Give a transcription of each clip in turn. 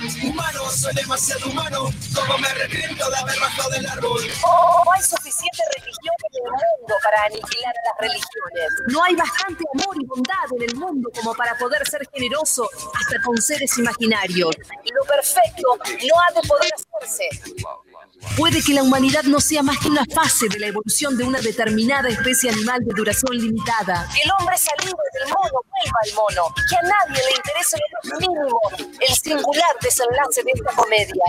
Humano, soy demasiado humano. Como me arrepiento de haber bajado del árbol. Oh, no hay suficiente religión en el mundo para aniquilar a las religiones. No hay bastante amor y bondad en el mundo como para poder ser generoso hasta con seres imaginarios. Lo perfecto no ha de poder hacerse. Puede que la humanidad no sea más que una fase de la evolución de una determinada especie animal de duración limitada. El hombre salido del mono vuelva al mono. Que a nadie le interese lo más mínimo el singular desenlace de esta comedia.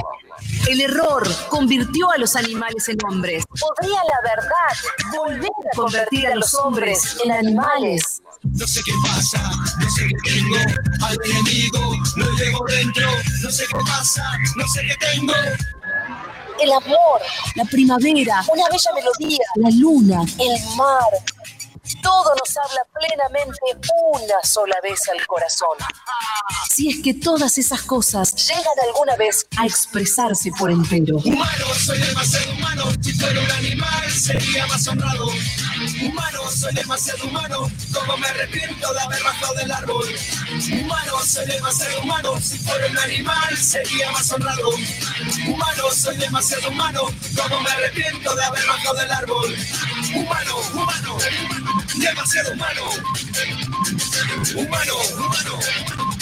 El error convirtió a los animales en hombres. ¿Podría la verdad volver a convertir a los hombres en animales? No sé qué pasa, no sé qué tengo. Al enemigo lo llevo dentro. No sé qué pasa, no sé qué tengo. El amor, la primavera, una bella melodía, la luna, el mar. Todo nos habla plenamente una sola vez al corazón. Si es que todas esas cosas llegan alguna vez a expresarse por entero. Humano, soy demasiado humano. Si fuera un animal, sería más honrado. Humano, soy demasiado humano. Como me arrepiento de haber bajado del árbol. Humano, soy demasiado humano. Si fuera un animal, sería más honrado. Humano, soy demasiado humano. Como me arrepiento de haber bajado del árbol. Humano, humano, demasiado humano. Humano, humano,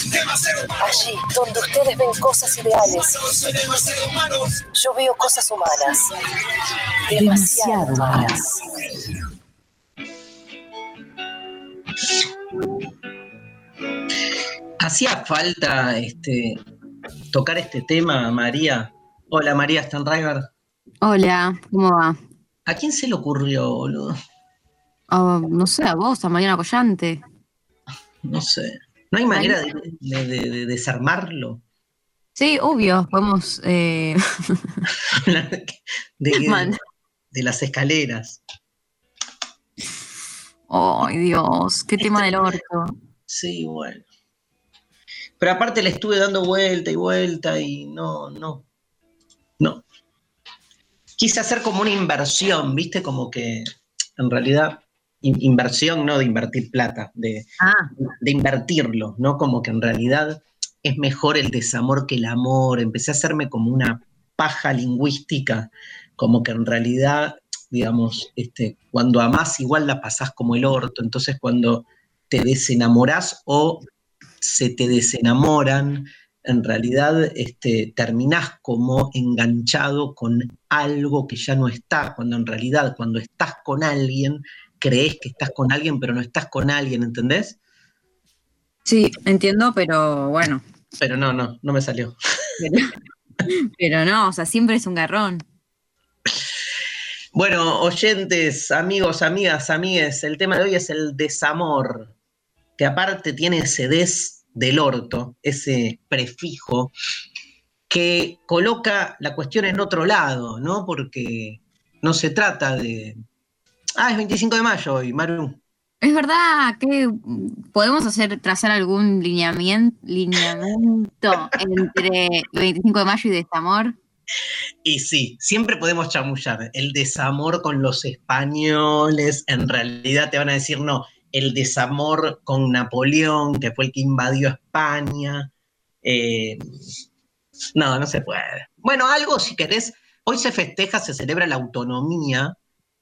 demasiado humano. Allí, donde ustedes ven cosas ideales, Humano, soy demasiado humano. yo veo cosas humanas. Demasiado humanas. Hacía falta este, tocar este tema, María. Hola, María Stanriver. Hola, ¿cómo va? ¿A quién se le ocurrió, boludo? Oh, no sé, a vos, a Mariana Collante. No sé. ¿No hay manera de, de- de- de desarmarlo? Sí, obvio, podemos. eh, de las escaleras. Ay, Dios, qué tema del orto. Sí, bueno. Pero aparte le estuve dando vuelta y vuelta y no, no, no. Quise hacer como una inversión, ¿viste? Como que en realidad, in- inversión no de invertir plata, de, Ah, de invertirlo, ¿no? Como que en realidad es mejor el desamor que el amor. Empecé a hacerme como una paja lingüística, como que en realidad, digamos, este, cuando amás igual la pasás como el orto, entonces cuando te desenamorás o se te desenamoran, en realidad este, terminás como enganchado con algo que ya no está, cuando en realidad cuando estás con alguien, crees que estás con alguien, pero no estás con alguien, ¿entendés? sí, entiendo, pero bueno. Pero no, no, no me salió. Pero, pero no, o sea, siempre es un garrón. Bueno, oyentes, amigos, amigas, amigues, el tema de hoy es el desamor, que aparte tiene ese des del orto, ese prefijo, que coloca la cuestión en otro lado, ¿no? Porque no se trata de... Ah, es 25 de mayo hoy, Maru. Es verdad que podemos hacer, trazar algún lineamiento, lineamiento entre 25 de mayo y desamor. Y sí, siempre podemos chamullar. El desamor con los españoles, en realidad te van a decir, no, el desamor con Napoleón, que fue el que invadió España. Eh, no, no se puede. Bueno, algo si querés, hoy se festeja, se celebra la autonomía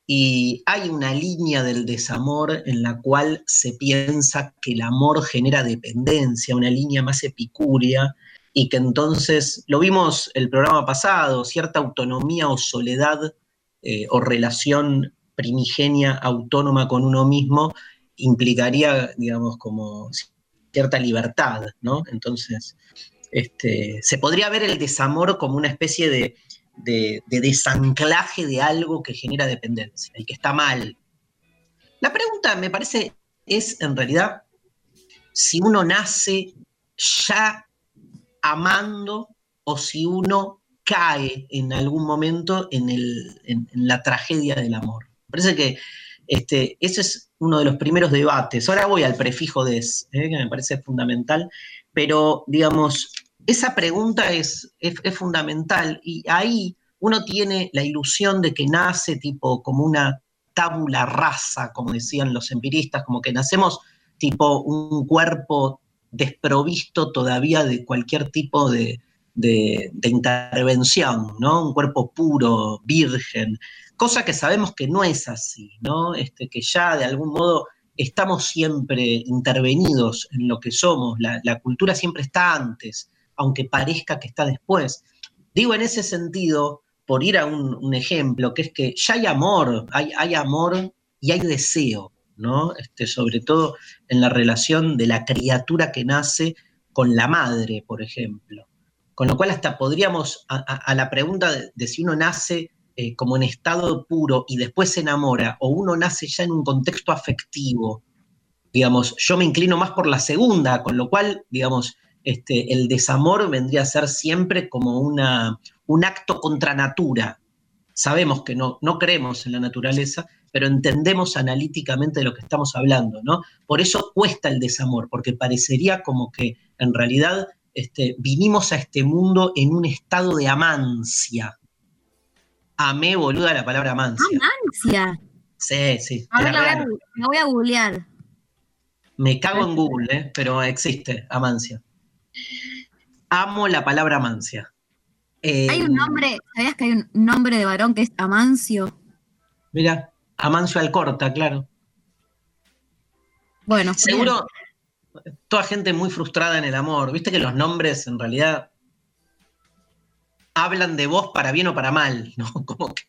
y hay una línea del desamor en la cual se piensa que el amor genera dependencia, una línea más epicúrea y que entonces, lo vimos el programa pasado, cierta autonomía o soledad eh, o relación primigenia autónoma con uno mismo implicaría, digamos, como cierta libertad, ¿no? Entonces, este, se podría ver el desamor como una especie de, de, de desanclaje de algo que genera dependencia y que está mal. La pregunta, me parece, es en realidad si uno nace ya amando o si uno cae en algún momento en, la tragedia del amor. Me parece que este, ese es uno de los primeros debates. Ahora voy al prefijo des, ¿eh? que me parece fundamental, pero digamos, esa pregunta es, es, fundamental y ahí uno tiene la ilusión de que nace tipo como una tábula rasa, como decían los empiristas, como que nacemos tipo un cuerpo desprovisto todavía de cualquier tipo de, intervención, ¿no? Un cuerpo puro, virgen, cosa que sabemos que no es así, ¿no? Este, que ya de algún modo estamos siempre intervenidos en lo que somos, la, cultura siempre está antes, aunque parezca que está después. Digo en ese sentido, por ir a un, ejemplo, que es que ya hay amor, hay, hay amor y hay deseo, Este, sobre todo en la relación de la criatura que nace con la madre, por ejemplo. Con lo cual hasta podríamos, a, la pregunta de, si uno nace eh, como en estado puro y después se enamora, o uno nace ya en un contexto afectivo, digamos, yo me inclino más por la segunda, con lo cual, digamos, este, el desamor vendría a ser siempre como una, un acto contra natura. Sabemos que no, no creemos en la naturaleza, pero entendemos analíticamente de lo que estamos hablando, ¿no? Por eso cuesta el desamor, porque parecería como que en realidad este, vinimos a este mundo en un estado de amancia. Amé, boluda, la palabra amancia. ¿Amancia? Sí, sí. Ahora me voy a googlear. Me cago en Google, ¿eh? pero existe, amancia. Amo la palabra amancia. hay un eh, nombre, ¿sabías que hay un nombre de varón que es Amancio? Mira, Amancio Alcorta, claro. Bueno, seguro toda gente muy frustrada en el amor. Viste que los nombres en realidad hablan de vos para bien o para mal, ¿no? Como que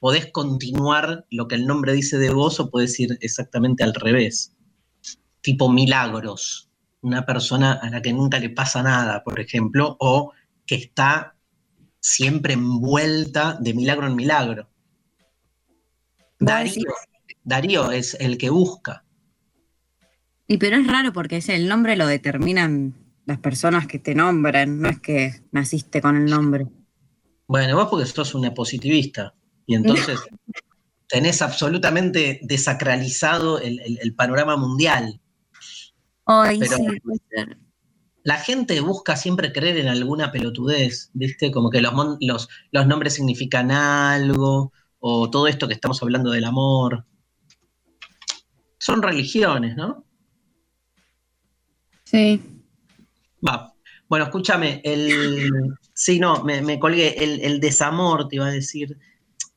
podés continuar lo que el nombre dice de vos o podés ir exactamente al revés. Tipo milagros. Una persona a la que nunca le pasa nada, por ejemplo, o que está siempre envuelta de milagro en milagro. Darío, Darío es el que busca. Y pero es raro porque el nombre lo determinan las personas que te nombran, no es que naciste con el nombre. Bueno, vos porque sos una positivista y entonces tenés absolutamente desacralizado el, panorama mundial. Ay, sí, La gente busca siempre creer en alguna pelotudez, ¿viste? Como que los, los, los nombres significan algo, o todo esto que estamos hablando del amor. Son religiones, ¿no? Sí. Va. Bueno, escúchame, el. Sí, no, me, colgué. El, desamor, te iba a decir,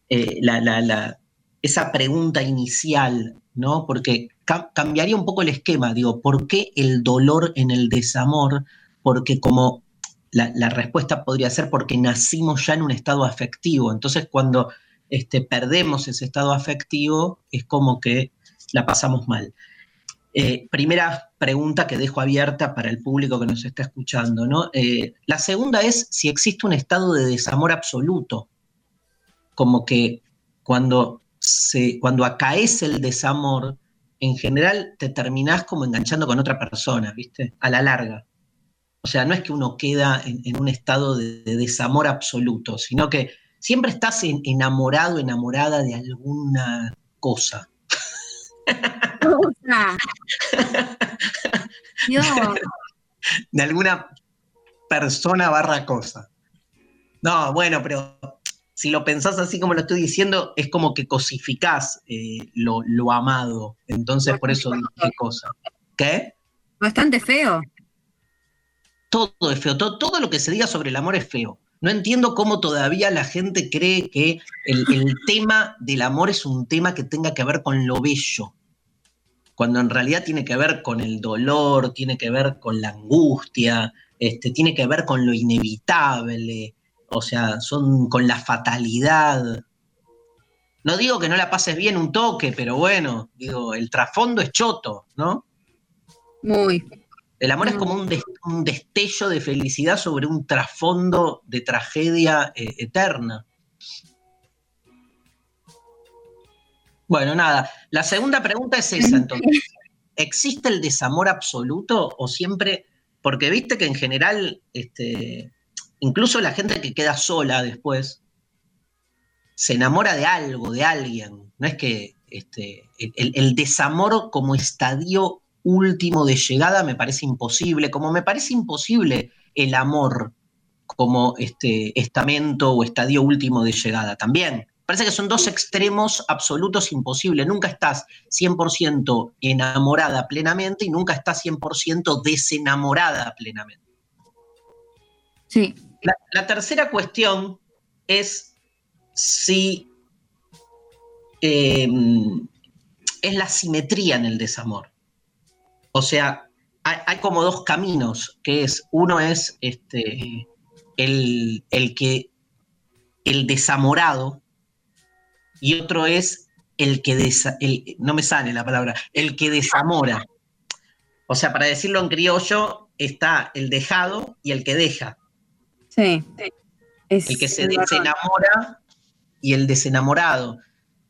eh, la, esa pregunta inicial, ¿no? Porque cambiaría un poco el esquema. Digo, ¿por qué el dolor en el desamor? Porque como la, la respuesta podría ser porque nacimos ya en un estado afectivo. Entonces, cuando este, perdemos ese estado afectivo, es como que la pasamos mal. Eh, primera pregunta que dejo abierta para el público que nos está escuchando, ¿no? Eh, la segunda es si existe un estado de desamor absoluto, como que cuando, cuando acaece el desamor, en general te terminás como enganchando con otra persona, ¿viste? A la larga. O sea, no es que uno queda en, un estado de desamor absoluto, sino que siempre estás enamorado, enamorada de alguna cosa. De alguna persona barra cosa. No, bueno, pero si lo pensás así como lo estoy diciendo, es como que cosificás eh, lo, lo, amado. Entonces, por eso qué cosa. ¿Qué? Bastante feo. Todo es feo. todo lo que se diga sobre el amor es feo. No entiendo cómo todavía la gente cree que el, tema del amor es un tema que tenga que ver con lo bello, cuando en realidad tiene que ver con el dolor, tiene que ver con la angustia, este, tiene que ver con lo inevitable, o sea, son con la fatalidad. No digo que no la pases bien un toque, pero bueno, digo, el trasfondo es choto, ¿no? Muy. El amor es como un, destello de felicidad sobre un trasfondo de tragedia eh, eterna. Bueno, nada. La segunda pregunta es esa, entonces. ¿Existe el desamor absoluto o siempre.? Porque viste que en general este, incluso la gente que queda sola después, se enamora de algo, de alguien. No es que este, el, desamor como estadio último de llegada me parece imposible, como me parece imposible el amor como este estamento o estadio último de llegada también. Parece que son dos extremos absolutos imposibles. Nunca estás 100% enamorada plenamente y nunca estás 100% desenamorada plenamente. Sí. La, tercera cuestión es si em, es la simetría en el desamor. O sea, hay, como dos caminos, que es, uno es este, el, el que el desamorado y otro es el que no me sale la palabra, el que desamora. O sea, para decirlo en criollo, está el dejado y el que deja. Sí. el que se desenamora y el desenamorado.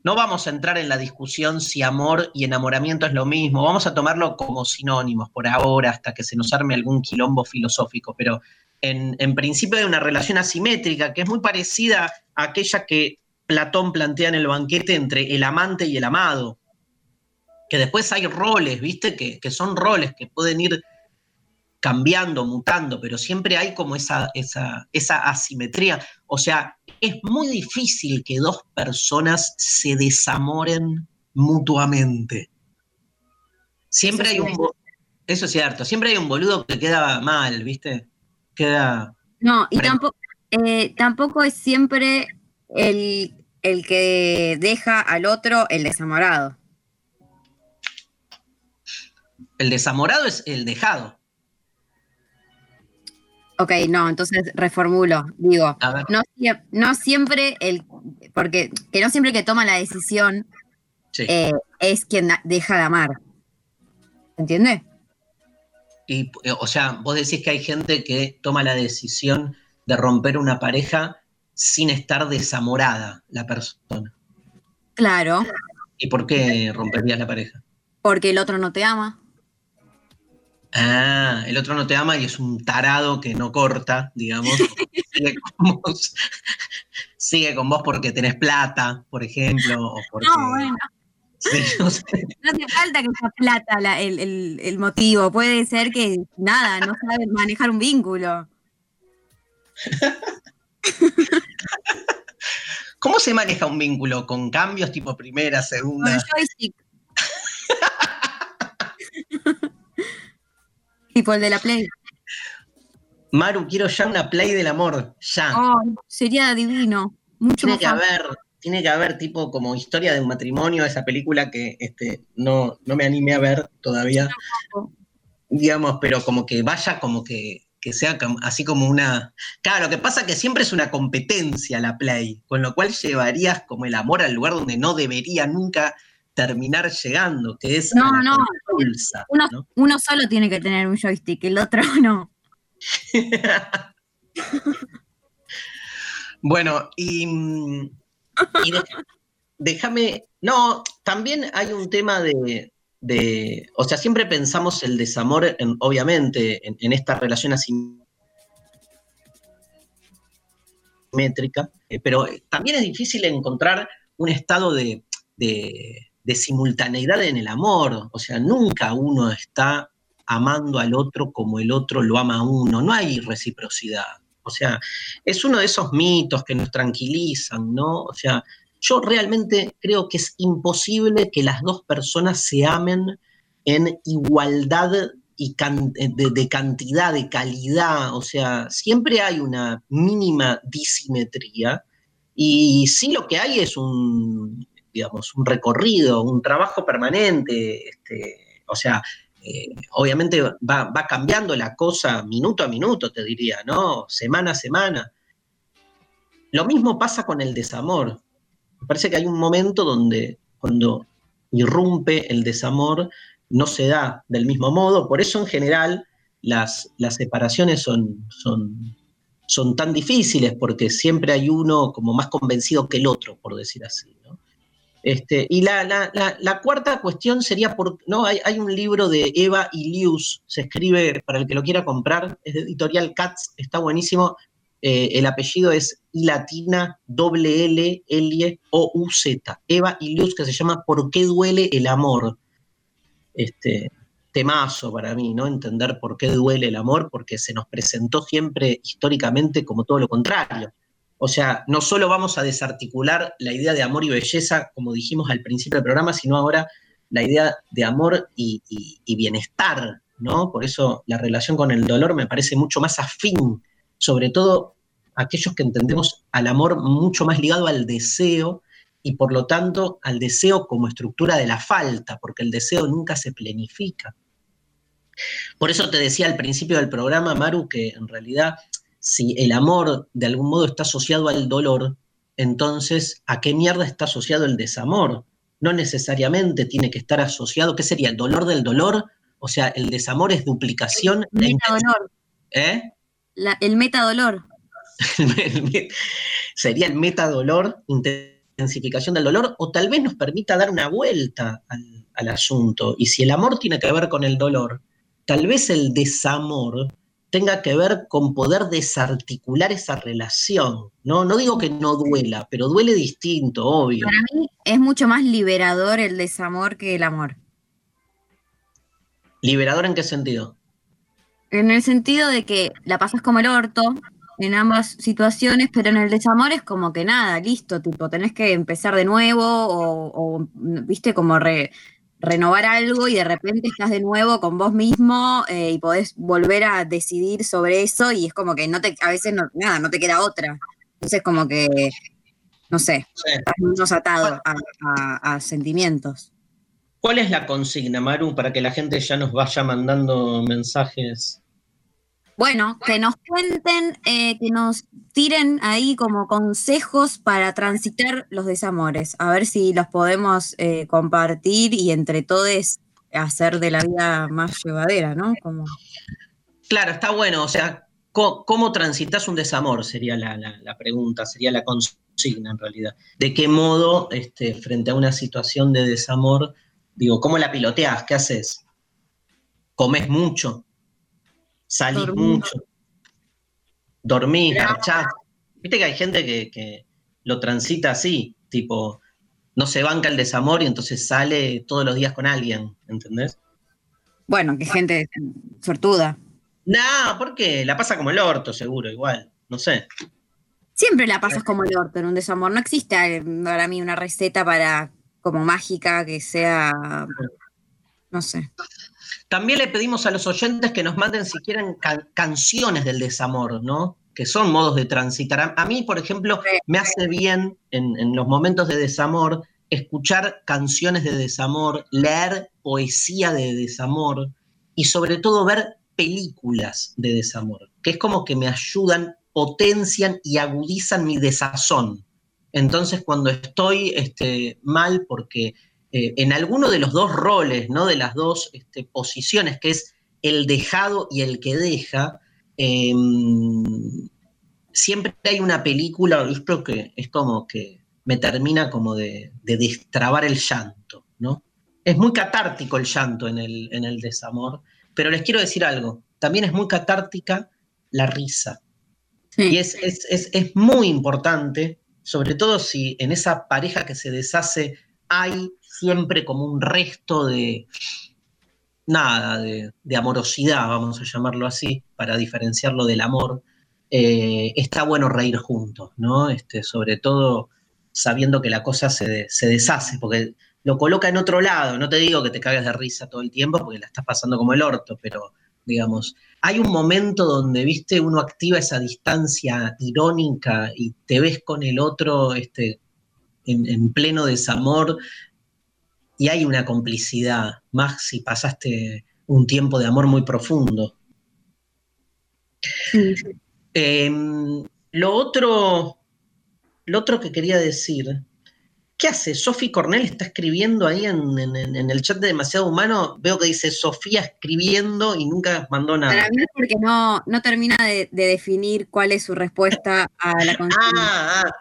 No vamos a entrar en la discusión si amor y enamoramiento es lo mismo, vamos a tomarlo como sinónimos por ahora hasta que se nos arme algún quilombo filosófico, pero en, principio hay una relación asimétrica que es muy parecida a aquella que Platón plantea en el banquete entre el amante y el amado. Que después hay roles, ¿viste? Que, son roles que pueden ir cambiando, mutando, pero siempre hay como esa, esa, esa asimetría. O sea, es muy difícil que dos personas se desamoren mutuamente. Siempre hay un... Eso es cierto, siempre hay un boludo que queda mal, ¿viste? Queda... No, y tampoco, eh, tampoco es siempre el, el que deja al otro el desamorado. El desamorado es el dejado. Ok, no, entonces reformulo. Digo, no, no, siempre el, porque que no siempre que toma la decisión eh, es quien deja de amar. ¿Entiendes? Y, o sea, vos decís que hay gente que toma la decisión de romper una pareja sin estar desamorada la persona. Claro. ¿Y por qué romperías la pareja? Porque el otro no te ama. Ah, el otro no te ama y es un tarado que no corta, digamos. sigue, con vos, sigue con vos porque tenés plata, por ejemplo. O porque... No, bueno. no, hace falta que sea plata el, el motivo. Puede ser que nada, no sabe manejar un vínculo. ¿Cómo se maneja un vínculo? ¿Con cambios tipo primera, segunda? Con joystick. tipo el de la Play. Maru, quiero ya una Play del amor, ya. sería divino. Mucho tiene que haber, tiene que haber tipo como historia de un matrimonio, esa película que este, no, no me animé a ver todavía. Digamos, pero como que vaya como que que sea así como una... Claro, lo que pasa es que siempre es una competencia la Play, con lo cual llevarías como el amor al lugar donde no debería nunca terminar llegando, que es... No, no, uno, solo tiene que tener un joystick, el otro no. bueno, y, y déjame... No, también hay un tema de, de, o sea, siempre pensamos el desamor, obviamente, en, esta relación asimétrica, eh, pero también es difícil encontrar un estado de, simultaneidad en el amor, o sea, nunca uno está amando al otro como el otro lo ama a uno, no hay reciprocidad. O sea, es uno de esos mitos que nos tranquilizan, ¿no? O sea, yo realmente creo que es imposible que las dos personas se amen en igualdad y de, cantidad, de calidad, o sea, siempre hay una mínima disimetría y sí lo que hay es un, digamos, un recorrido, un trabajo permanente, este, o sea, eh, obviamente va, va, cambiando la cosa minuto a minuto, te diría, ¿no? Semana a semana. Lo mismo pasa con el desamor. Me parece que hay un momento donde cuando irrumpe el desamor no se da del mismo modo, por eso en general las, las separaciones son, son, son tan difíciles, porque siempre hay uno como más convencido que el otro, por decir así. Este, y la, la, cuarta cuestión sería, por, ¿no? Hay, hay, un libro de Eva Ilius, se escribe para el que lo quiera comprar, es de editorial Katz, está buenísimo, eh, el apellido es I latina, doble L, L, O, U, Z. Eva Ilius, que se llama ¿Por qué duele el amor? Este, temazo para mí, ¿no? Entender por qué duele el amor, porque se nos presentó siempre históricamente como todo lo contrario. O sea, no solo vamos a desarticular la idea de amor y belleza, como dijimos al principio del programa, sino ahora la idea de amor y, bienestar, ¿no? Por eso la relación con el dolor me parece mucho más afín sobre todo aquellos que entendemos al amor mucho más ligado al deseo y por lo tanto al deseo como estructura de la falta, porque el deseo nunca se planifica. Por eso te decía al principio del programa, Maru, que en realidad si el amor de algún modo está asociado al dolor, entonces ¿a qué mierda está asociado el desamor? No necesariamente tiene que estar asociado, ¿qué sería? ¿El dolor del dolor? O sea, el desamor es duplicación. El ¿Eh? el metadolor. Sería el metadolor, intensificación del dolor, o tal vez nos permita dar una vuelta al, asunto. Y si el amor tiene que ver con el dolor, tal vez el desamor tenga que ver con poder desarticular esa relación. No, no digo que no duela, pero duele distinto, obvio. Para mí es mucho más liberador el desamor que el amor. ¿Liberador en qué sentido? En el sentido de que la pasas como el orto en ambas situaciones, pero en el desamor es como que nada, listo, tipo, tenés que empezar de nuevo o, viste, como renovar algo y de repente estás de nuevo con vos mismo eh, y podés volver a decidir sobre eso y es como que no te, a veces no, nada, no te queda otra. Entonces como que, no sé, estás menos atado a sentimientos. ¿Cuál es la consigna, Maru, para que la gente ya nos vaya mandando mensajes? Bueno, que nos cuenten, eh, que nos tiren ahí como consejos para transitar los desamores, a ver si los podemos eh, compartir y entre todos hacer de la vida más llevadera, ¿no? Claro, está bueno, o sea, ¿cómo, transitas un desamor? Sería la, pregunta, sería la consigna en realidad. ¿De qué modo, este, frente a una situación de desamor, Digo, ¿cómo la piloteas? ¿Qué haces? ¿Comes mucho? ¿Salís mucho? ¿Dormís? ¿Garchás? Viste que hay gente que, lo transita así, tipo, no se banca el desamor y entonces sale todos los días con alguien, ¿entendés? Bueno, que gente sortuda. No, porque la pasa como el orto, seguro, igual, no sé. Siempre la pasas como el orto en un desamor. No existe eh, para mí una receta para como mágica, que sea, no sé. También le pedimos a los oyentes que nos manden si quieren canciones del desamor, ¿no? Que son modos de transitar. A, mí, por ejemplo, me hace bien en, los momentos de desamor escuchar canciones de desamor, leer poesía de desamor y sobre todo ver películas de desamor, que es como que me ayudan, potencian y agudizan mi desazón. Entonces, cuando estoy este, mal, porque eh, en alguno de los dos roles, ¿no? De las dos este, posiciones, que es el dejado y el que deja, em, siempre hay una película, yo que es como que me termina como de, destrabar el llanto, ¿no? Es muy catártico el llanto en el, en el desamor, pero les quiero decir algo, también es muy catártica la risa. Y es, es, muy importante sobre todo si en esa pareja que se deshace hay siempre como un resto de nada, de, amorosidad, vamos a llamarlo así, para diferenciarlo del amor, eh, está bueno reír juntos, ¿no? Este, sobre todo sabiendo que la cosa se, se, deshace, porque lo coloca en otro lado, no te digo que te cagues de risa todo el tiempo, porque la estás pasando como el orto, pero digamos, hay un momento donde, viste, uno activa esa distancia irónica y te ves con el otro este, en, pleno desamor y hay una complicidad, más si pasaste un tiempo de amor muy profundo. Em, lo, otro, lo otro que quería decir ¿Qué hace? Sofi Cornell está escribiendo ahí en, el chat de Demasiado Humano. Veo que dice Sofía escribiendo y nunca mandó nada. Para mí es porque no, no termina de, definir cuál es su respuesta a la consigna. Ah, ah,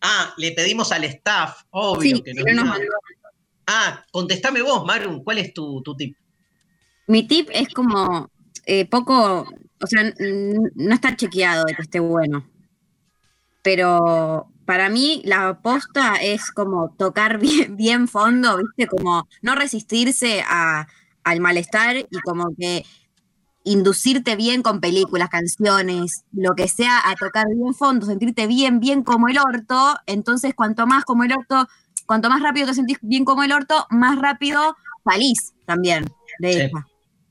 ah, le pedimos al staff, obvio que no. Nos Ah, contestame vos, Marun, ¿cuál es tu, tip? Mi tip es como eh, poco, o sea, no está chequeado de que esté bueno. pero para mí la aposta es como tocar bien, bien fondo, ¿viste? Como no resistirse al malestar y como que inducirte bien con películas, canciones, lo que sea, a tocar bien fondo, sentirte bien, bien como el orto. Entonces, cuanto más como el orto, cuanto más rápido te sentís bien como el orto, más rápido salís también de ella.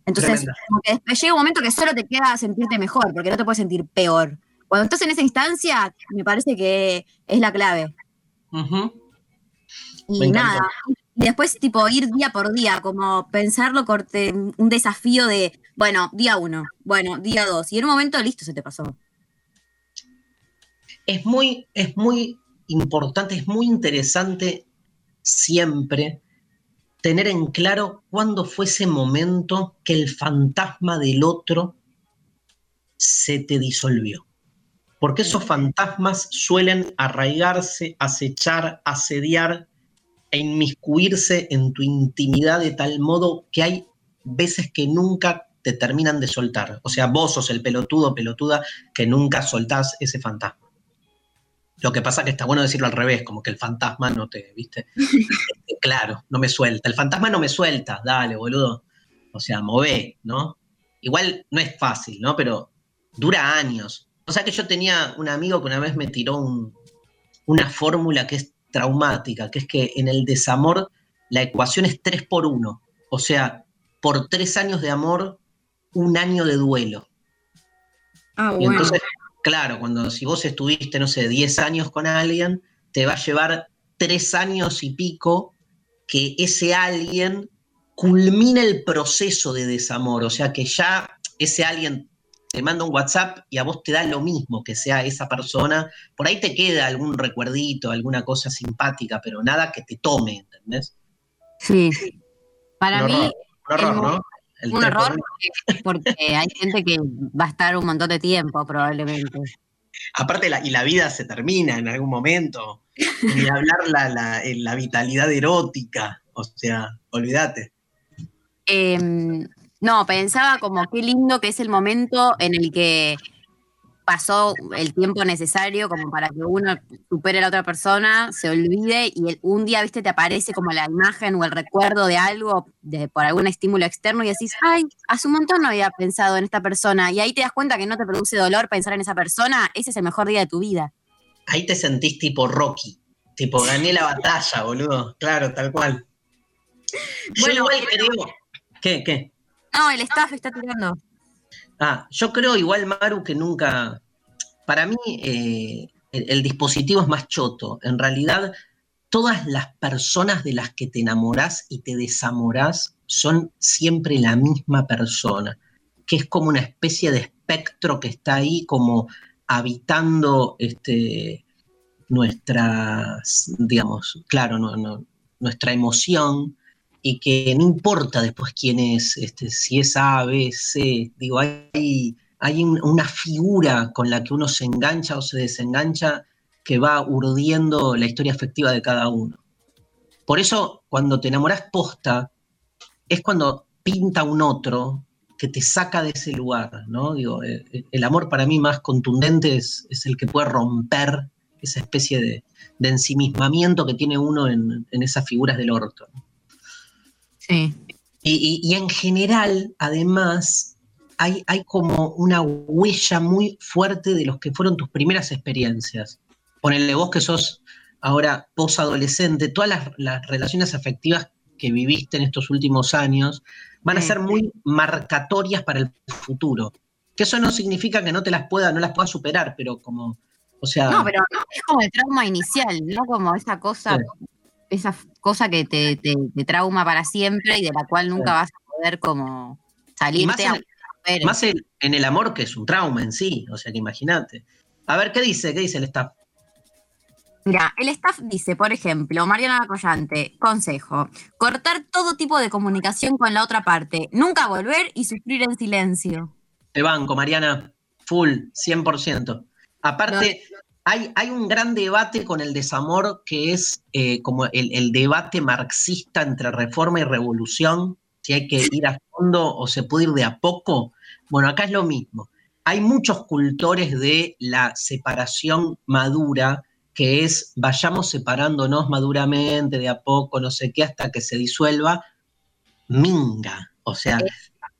Entonces, como que llega un momento que solo te queda sentirte mejor, porque no te puedes sentir peor. Cuando estás en esa instancia, me parece que es la clave. Y nada, después tipo ir día por día, como pensarlo corte, un desafío de, bueno, día uno, bueno, día dos, y en un momento listo se te pasó. Es muy, es muy importante, es muy interesante siempre tener en claro cuándo fue ese momento que el fantasma del otro se te disolvió. Porque esos fantasmas suelen arraigarse, acechar, asediar e inmiscuirse en tu intimidad de tal modo que hay veces que nunca te terminan de soltar. O sea, vos sos el pelotudo, pelotuda, que nunca soltás ese fantasma. Lo que pasa que está bueno decirlo al revés, como que el fantasma no te, ¿viste? claro, no me suelta. El fantasma no me suelta, dale, boludo. O sea, mové, ¿no? Igual no es fácil, ¿no? Pero dura años. O sea que yo tenía un amigo que una vez me tiró una fórmula que es traumática, que es que en el desamor la ecuación es 3 por 1. O sea, por tres años de amor, un año de duelo. Ah, bueno. entonces, claro, cuando si vos estuviste, no sé, 10 años con alguien, te va a llevar tres años y pico que ese alguien culmine el proceso de desamor. O sea, que ya ese alguien te manda un WhatsApp y a vos te da lo mismo que sea esa persona, por ahí te queda algún recuerdito, alguna cosa simpática, pero nada que te tome, ¿entendés? Sí. Para mí. un error, ¿no? Un error porque, hay gente que va a estar un montón de tiempo, probablemente. Aparte, la, y la vida se termina en algún momento. Ni hablar la, la, la vitalidad erótica. O sea, olvídate. Eh, no, pensaba como qué lindo que es el momento en el que pasó el tiempo necesario como para que uno supere a la otra persona, se olvide y un día, viste, te aparece como la imagen o el recuerdo de algo de, por algún estímulo externo y decís, ay, hace un montón no había pensado en esta persona y ahí te das cuenta que no te produce dolor pensar en esa persona, ese es el mejor día de tu vida. Ahí te sentís tipo Rocky, tipo gané la batalla, boludo, claro, tal cual. Bueno, igual creo... ¿Qué? ¿Qué? No, el staff está tirando. Ah, yo creo igual, Maru, que nunca. Para mí, eh, el, dispositivo es más choto. En realidad, todas las personas de las que te enamorás y te desamorás son siempre la misma persona, que es como una especie de espectro que está ahí como habitando este, nuestras, digamos, claro, nuestra emoción, y que no importa después quién es, este, si es A, B, C, digo, hay, hay una figura con la que uno se engancha o se desengancha que va urdiendo la historia afectiva de cada uno. Por eso, cuando te enamoras posta, es cuando pinta un otro que te saca de ese lugar, ¿no? Digo, eh, eh, el amor para mí más contundente es, el que puede romper esa especie de, ensimismamiento que tiene uno en, en esas figuras del orto. Y, en general, además, hay, hay, como una huella muy fuerte de los que fueron tus primeras experiencias. Ponele vos que sos ahora posadolescente, todas las, relaciones afectivas que viviste en estos últimos años van a ser muy marcatorias para el futuro. Que eso no significa que no te las pueda, no las puedas superar, pero como, o sea. No, pero es como el trauma inicial, no como esa cosa esa cosa que te, trauma para siempre y de la cual nunca vas a poder como salirte. Más, en, más en, el amor que es un trauma en sí, o sea que imagínate. A ver, ¿qué dice? ¿Qué dice el staff? Mira, el staff dice, por ejemplo, Mariana Collante, consejo, cortar todo tipo de comunicación con la otra parte, nunca volver y sufrir en silencio. Te banco, Mariana, full, 100%. Aparte, hay, un gran debate con el desamor que es eh, como el, debate marxista entre reforma y revolución, si hay que ir a fondo o se puede ir de a poco. Bueno, acá es lo mismo. hay muchos cultores de la separación madura, que es vayamos separándonos maduramente, de a poco, no sé qué, hasta que se disuelva, minga. O sea,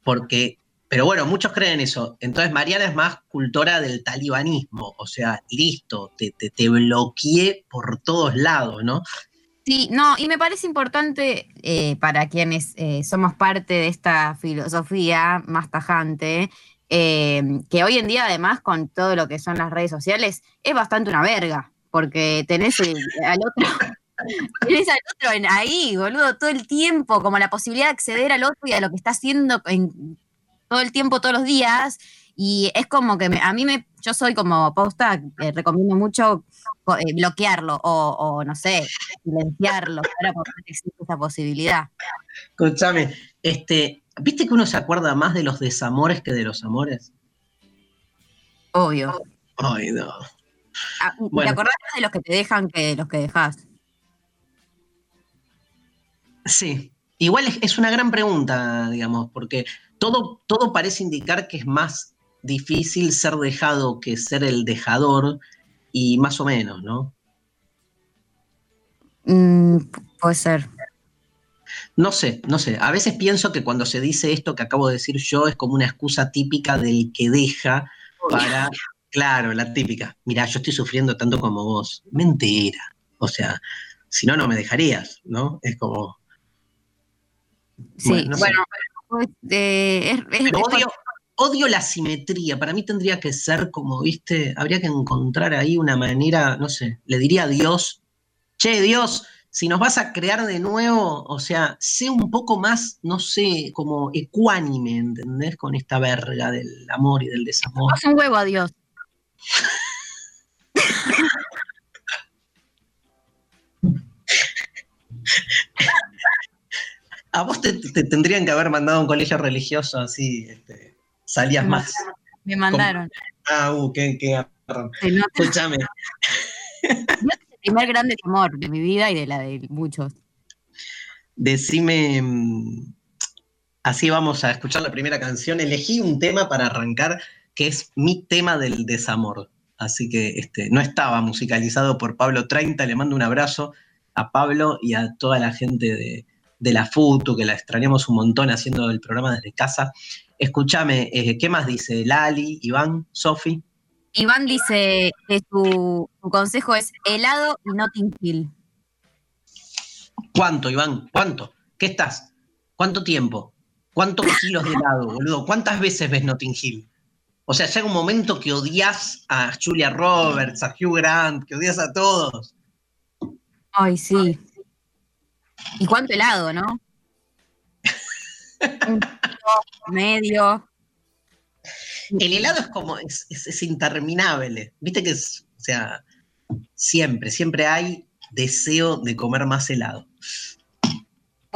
porque, pero bueno, muchos creen eso. Entonces Mariana es más cultora del talibanismo, o sea, listo, te, te, bloqueé por todos lados, ¿no? Sí, no, y me parece importante eh, para quienes eh, somos parte de esta filosofía más tajante, eh, que hoy en día además con todo lo que son las redes sociales es bastante una verga, porque tenés al otro, tenés al otro en ahí, boludo, todo el tiempo, como la posibilidad de acceder al otro y a lo que está haciendo en, todo el tiempo, todos los días, y es como que a mí me, yo soy como posta, recomiendo mucho eh, bloquearlo o, no sé, silenciarlo para poder existe esa posibilidad. Escúchame, este, ¿viste que uno se acuerda más de los desamores que de los amores? Obvio. Ay, no. Ah, ¿Te acordás más de los que te dejan que de los que dejas? Sí, igual es, una gran pregunta, digamos, porque todo, todo parece indicar que es más difícil ser dejado que ser el dejador, y más o menos, ¿no? Mm, puede ser. No sé, no sé. A veces pienso que cuando se dice esto que acabo de decir yo es como una excusa típica del que deja para, claro, la típica. Mira, yo estoy sufriendo tanto como vos. Mentira. O sea, si no, no me dejarías, ¿no? Es como... Sí, bueno, pues, eh, es, odio la simetría. Para mí tendría que ser como, viste, habría que encontrar ahí una manera, no sé, le diría a Dios, che, Dios, si nos vas a crear de nuevo, o sea, sé un poco más, no sé, como ecuánime, ¿entendés? Con esta verga del amor y del desamor. Haz un huevo a Dios. a vos te, tendrían que haber mandado a un colegio religioso así, este, salías más. Me mandaron. Ah, uh, qué, qué Escúchame. es el primer gran desamor de mi vida y de la de muchos. Decime, mm, así vamos a escuchar la primera canción. Elegí un tema para arrancar que es mi tema del desamor. Así que este, no estaba musicalizado por Pablo 30. Le mando un abrazo a Pablo y a toda la gente de, de la FUTU, que la extrañamos un montón haciendo el programa desde casa. Escúchame, eh, ¿qué más dice Lali, Iván, Sofi? Iván dice que su, consejo es helado y Notting Hill. ¿Cuánto, Iván? ¿Cuánto? ¿Qué estás? ¿Cuánto tiempo? ¿Cuántos kilos de helado, boludo? ¿Cuántas veces ves Notting Hill? O sea, llega un momento que odias a Julia Roberts, a Hugh Grant, que odias a todos. Ay, sí. ¿Y cuánto helado, no? medio. El helado es como, es, interminable. Viste que es, o sea, siempre, siempre hay deseo de comer más helado.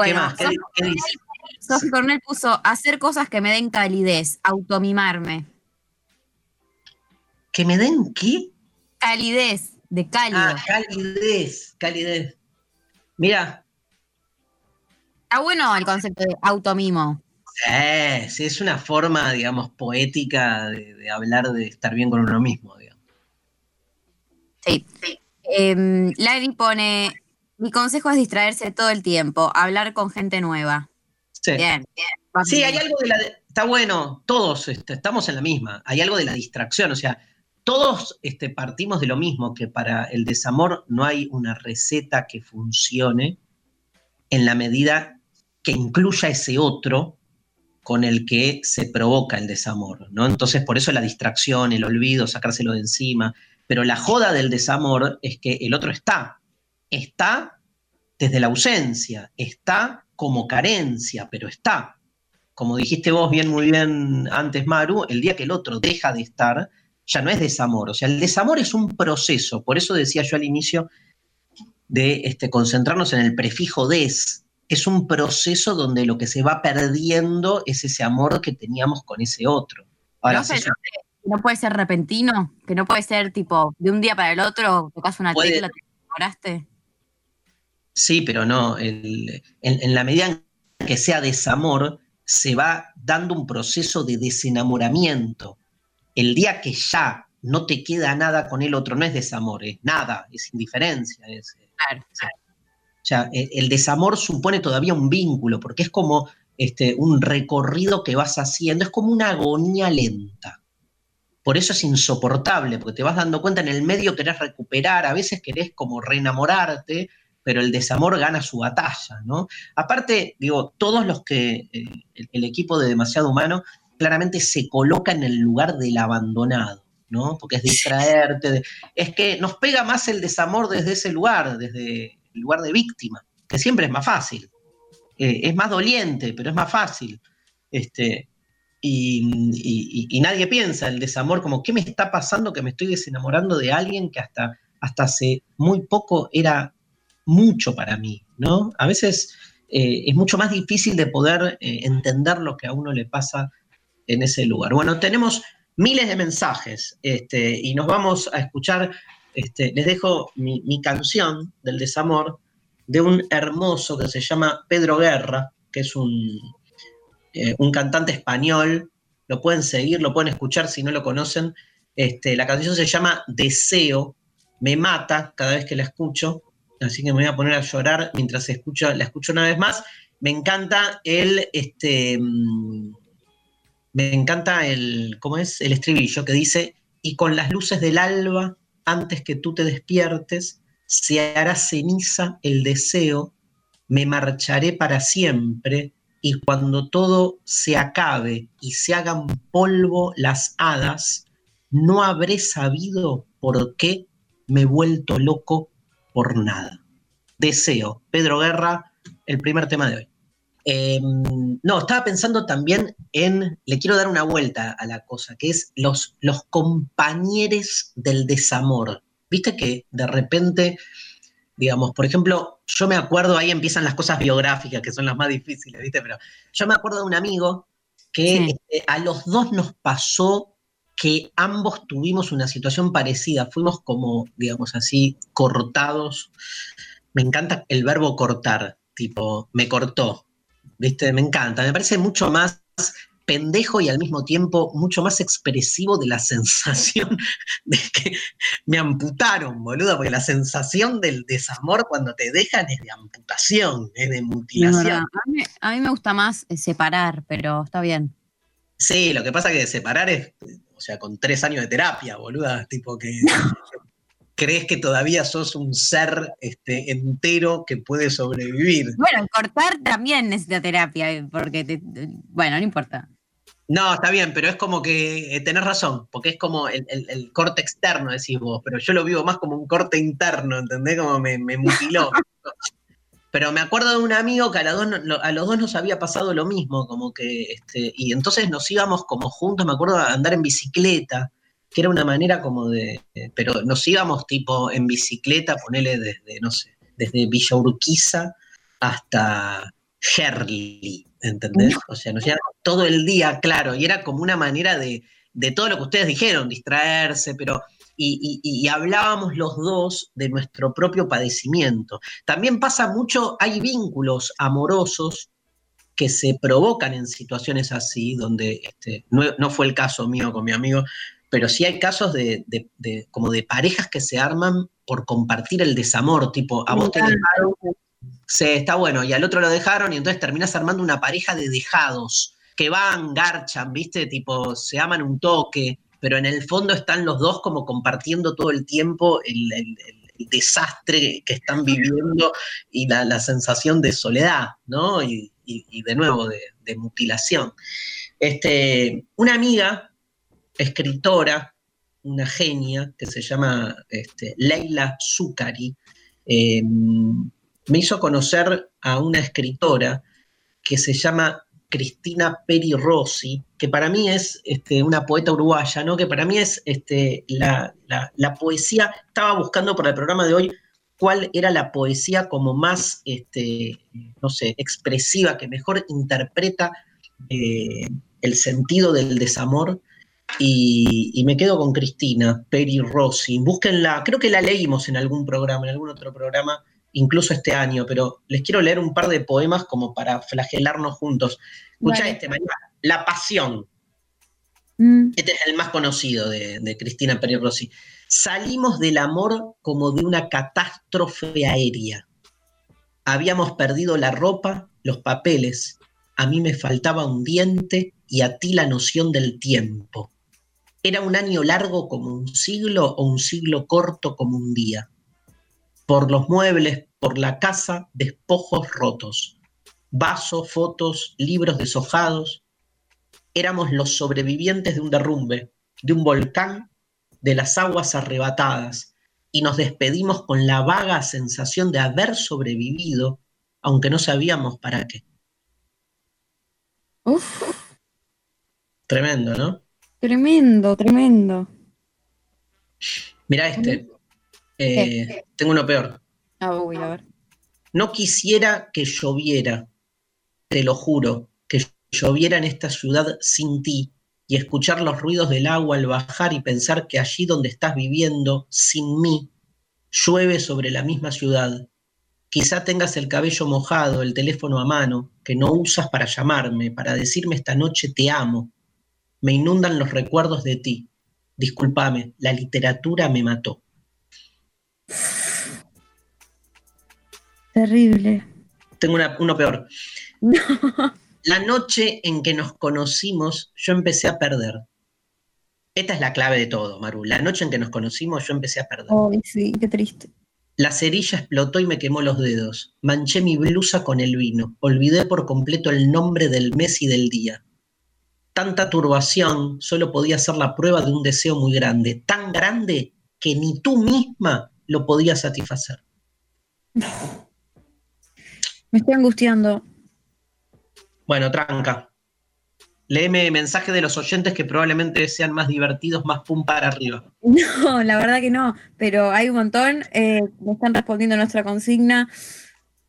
¿Qué más? ¿Qué, dice? Cornel puso hacer cosas que me den calidez, automimarme. ¿Que me den qué? Calidez, de cálido. Ah, calidez, calidez. Mira, Está bueno el concepto de automimo. sí, es una forma, digamos, poética de, hablar de estar bien con uno mismo, digamos. Sí. Em, Larry pone, mi consejo es distraerse todo el tiempo, hablar con gente nueva. Sí. Bien, bien. Sí, hay algo de la... está bueno, todos este, estamos en la misma, hay algo de la distracción, o sea, todos este, partimos de lo mismo, que para el desamor no hay una receta que funcione en la medida que incluya ese otro con el que se provoca el desamor, ¿no? Entonces, por eso la distracción, el olvido, sacárselo de encima. Pero la joda del desamor es que el otro está. Está desde la ausencia, está como carencia, pero está. Como dijiste vos bien, muy bien antes, Maru, el día que el otro deja de estar, ya no es desamor. O sea, el desamor es un proceso. Por eso decía yo al inicio de este, concentrarnos en el prefijo des, es un proceso donde lo que se va perdiendo es ese amor que teníamos con ese otro. Ahora, no, puede ser repentino, que no puede ser tipo de un día para el otro, tocas una tecla, te enamoraste. Sí, pero no, en, la medida en que sea desamor, se va dando un proceso de desenamoramiento. el día que ya no te queda nada con el otro, no es desamor, es nada, es indiferencia. Es, claro, e, el desamor supone todavía un vínculo, porque es como este, un recorrido que vas haciendo, es como una agonía lenta. Por eso es insoportable, porque te vas dando cuenta en el medio querés recuperar, a veces querés como reenamorarte, pero el desamor gana su batalla, ¿no? Aparte, digo, todos los que, eh, el, equipo de Demasiado Humano claramente se coloca en el lugar del abandonado, ¿no? Porque es distraerte, es que nos pega más el desamor desde ese lugar, desde lugar de víctima, que siempre es más fácil. Eh, es más doliente, pero es más fácil. Este, y, nadie piensa el desamor como, ¿qué me está pasando que me estoy desenamorando de alguien que hasta, hasta hace muy poco era mucho para mí, ¿no? A veces eh, es mucho más difícil de poder eh, entender lo que a uno le pasa en ese lugar. Bueno, tenemos miles de mensajes este, y nos vamos a escuchar, este, les dejo mi, canción del desamor de un hermoso que se llama Pedro Guerra, que es un, eh, un cantante español, lo pueden seguir, lo pueden escuchar si no lo conocen. Este, la canción se llama Deseo, me mata cada vez que la escucho así que me voy a poner a llorar mientras escucho, la escucho una vez más. Me encanta el, este, mm, me encanta el, ¿cómo es? El estribillo que dice, y con las luces del alba, antes que tú te despiertes, se hará ceniza el deseo, me marcharé para siempre, y cuando todo se acabe y se hagan polvo las hadas, no habré sabido por qué me he vuelto loco por nada. Deseo, Pedro Guerra, el primer tema de hoy. Em, no, estaba pensando también en, le quiero dar una vuelta a la cosa, que es los, los compañeros del desamor. Viste que de repente, digamos, por ejemplo, yo me acuerdo, ahí empiezan las cosas biográficas, que son las más difíciles, ¿viste? Pero yo me acuerdo de un amigo que este, a los dos nos pasó que ambos tuvimos una situación parecida, fuimos como, digamos así, cortados. Me encanta el verbo cortar, tipo, me cortó, ¿viste? Me encanta, me parece mucho más pendejo y al mismo tiempo mucho más expresivo de la sensación de que me amputaron, boludo, porque la sensación del desamor cuando te dejan es de amputación, es de mutilación. a, mí, me gusta más eh, separar, pero está bien. Sí, lo que pasa es que separar es o sea, con tres años de terapia, boluda, tipo que crees que todavía sos un ser este, entero que puede sobrevivir. Bueno, cortar también necesita terapia, porque, bueno, no importa. No, está bien, pero es como que eh, tenés razón, porque es como el, corte externo, decís vos, pero yo lo vivo más como un corte interno, ¿entendés? Como me, me mutiló. Pero me acuerdo de un amigo que a, los dos nos había pasado lo mismo, como que, este, y entonces nos íbamos como juntos, me acuerdo, a andar en bicicleta, que era una manera como de, pero nos íbamos tipo en bicicleta, ponele desde, no sé, desde Villa Urquiza hasta Herli, ¿entendés? O sea, nos íbamos todo el día, claro, y era como una manera de, de todo lo que ustedes dijeron, distraerse, pero y, hablábamos los dos de nuestro propio padecimiento. También pasa mucho, hay vínculos amorosos que se provocan en situaciones así, donde este, no, fue el caso mío con mi amigo, pero sí hay casos de, como de parejas que se arman por compartir el desamor, tipo, a vos te dejaron, se, está bueno, y al otro lo dejaron, y entonces terminas armando una pareja de dejados, que van, garchan, viste, tipo, se aman un toque, pero en el fondo están los dos como compartiendo todo el tiempo el, desastre que están viviendo y la, sensación de soledad, ¿no? Y, de nuevo, de, mutilación. Este, una amiga, escritora, una genia, que se llama este, Leila Zucari, em, me hizo conocer a una escritora que se llama Cristina Peri Rossi, que para mí es este, una poeta uruguaya, ¿no? que para mí es este, la, poesía, estaba buscando para el programa de hoy cuál era la poesía como más, este, no sé, expresiva, que mejor interpreta eh, el sentido del desamor. Y, y, me quedo con Cristina Peri Rossi. Búsquenla, creo que la leímos en algún programa, en algún otro programa, incluso este año, pero les quiero leer un par de poemas como para flagelarnos juntos. Escucha este, María. La pasión. Mm. Este es el más conocido de, Cristina Peri Rossi. Salimos del amor como de una catástrofe aérea. Habíamos perdido la ropa, los papeles. A mí me faltaba un diente y a ti la noción del tiempo. Era un año largo como un siglo o un siglo corto como un día. Por los muebles, por la casa, despojos rotos. Vasos, fotos, libros deshojados. Éramos los sobrevivientes de un derrumbe, de un volcán, de las aguas arrebatadas, y nos despedimos con la vaga sensación de haber sobrevivido, aunque no sabíamos para qué. Uf. Tremendo, ¿no? Tremendo, tremendo. Mira este. Eh, tengo uno peor. Ah, voy a ver. No quisiera que lloviera, te lo juro, que lloviera en esta ciudad sin ti y escuchar los ruidos del agua al bajar y pensar que allí donde estás viviendo, sin mí, llueve sobre la misma ciudad. Quizá tengas el cabello mojado, el teléfono a mano, que no usas para llamarme, para decirme esta noche te amo, me inundan los recuerdos de ti. Discúlpame, la literatura me mató. Terrible. Tengo uno peor. La noche en que nos conocimos, yo empecé a perder. Esta es la clave de todo, Maru. La noche en que nos conocimos, yo empecé a perder. Ay, sí, qué triste. La cerilla explotó y me quemó los dedos. Manché mi blusa con el vino. Olvidé por completo el nombre del mes y del día tanta turbación solo podía ser la prueba de un deseo muy grande, tan grande que ni tú misma lo podías satisfacer. Me estoy angustiando. Bueno, tranca. Léeme mensaje de los oyentes que probablemente sean más divertidos, más pum para arriba. No, la verdad que no, pero hay un montón. Eh, me están respondiendo nuestra consigna.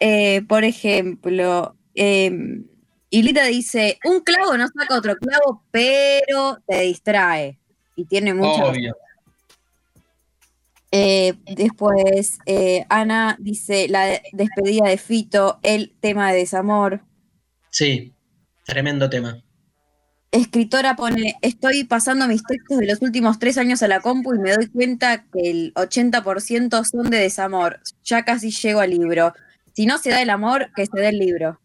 Eh, por ejemplo, eh, y Lita dice, un clavo no saca otro clavo, pero te distrae. Y tiene mucha... Obvio. Eh, después, eh, Ana dice, la despedida de Fito, el tema de desamor. Sí, tremendo tema. Escritora pone, estoy pasando mis textos de los últimos tres años a la compu y me doy cuenta que el 80% son de desamor. Ya casi llego al libro. Si no se da el amor, que se dé el libro.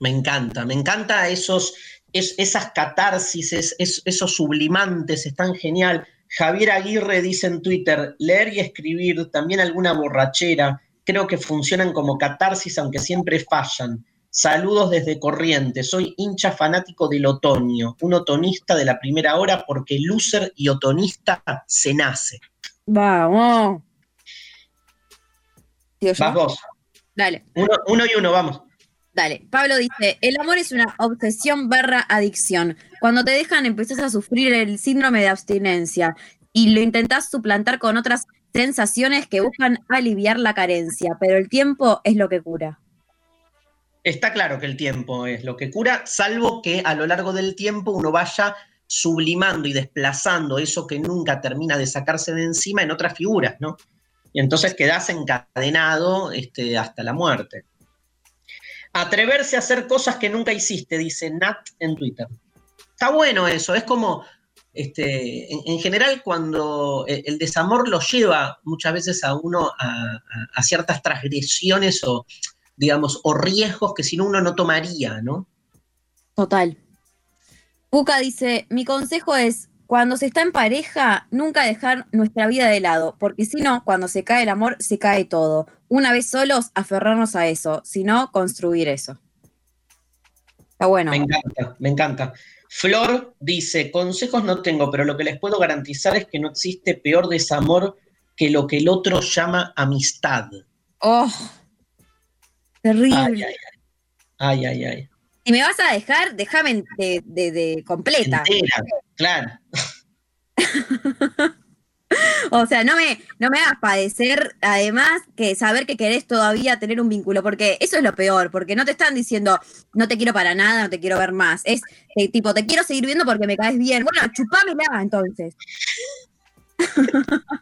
Me encanta, me encanta esos, esas catarsis, esos sublimantes, están genial. Javier Aguirre dice en Twitter, leer y escribir, también alguna borrachera, creo que funcionan como catarsis aunque siempre fallan. Saludos desde Corrientes, soy hincha fanático del otoño, un otonista de la primera hora porque loser y otonista se nace. Vamos. Vas Dale. Uno, uno y uno, vamos. Dale, Pablo dice, el amor es una obsesión barra adicción. Cuando te dejan empezás a sufrir el síndrome de abstinencia y lo intentás suplantar con otras sensaciones que buscan aliviar la carencia, pero el tiempo es lo que cura. Está claro que el tiempo es lo que cura, salvo que a lo largo del tiempo uno vaya sublimando y desplazando eso que nunca termina de sacarse de encima en otras figuras, ¿no? Y entonces quedas encadenado este, hasta la muerte. Atreverse a hacer cosas que nunca hiciste, dice Nat en Twitter. Está bueno eso, es como, este, en, general cuando el, desamor lo lleva muchas veces a uno a, ciertas transgresiones o, digamos, o riesgos que si no uno no tomaría, ¿no? Total. Puka dice, mi consejo es, cuando se está en pareja, nunca dejar nuestra vida de lado, porque si no, cuando se cae el amor, se cae todo una vez solos, aferrarnos a eso, sino construir eso. Está bueno. Me encanta, me encanta. Flor dice, consejos no tengo, pero lo que les puedo garantizar es que no existe peor desamor que lo que el otro llama amistad. Oh, terrible. Ay, ay, ay. Si me vas a dejar, déjame de, de, completa. claro. o sea, no me, no me hagas padecer, además, que saber que querés todavía tener un vínculo, porque eso es lo peor, porque no te están diciendo, no te quiero para nada, no te quiero ver más. Es eh, tipo, te quiero seguir viendo porque me caes bien. Bueno, chupámela entonces.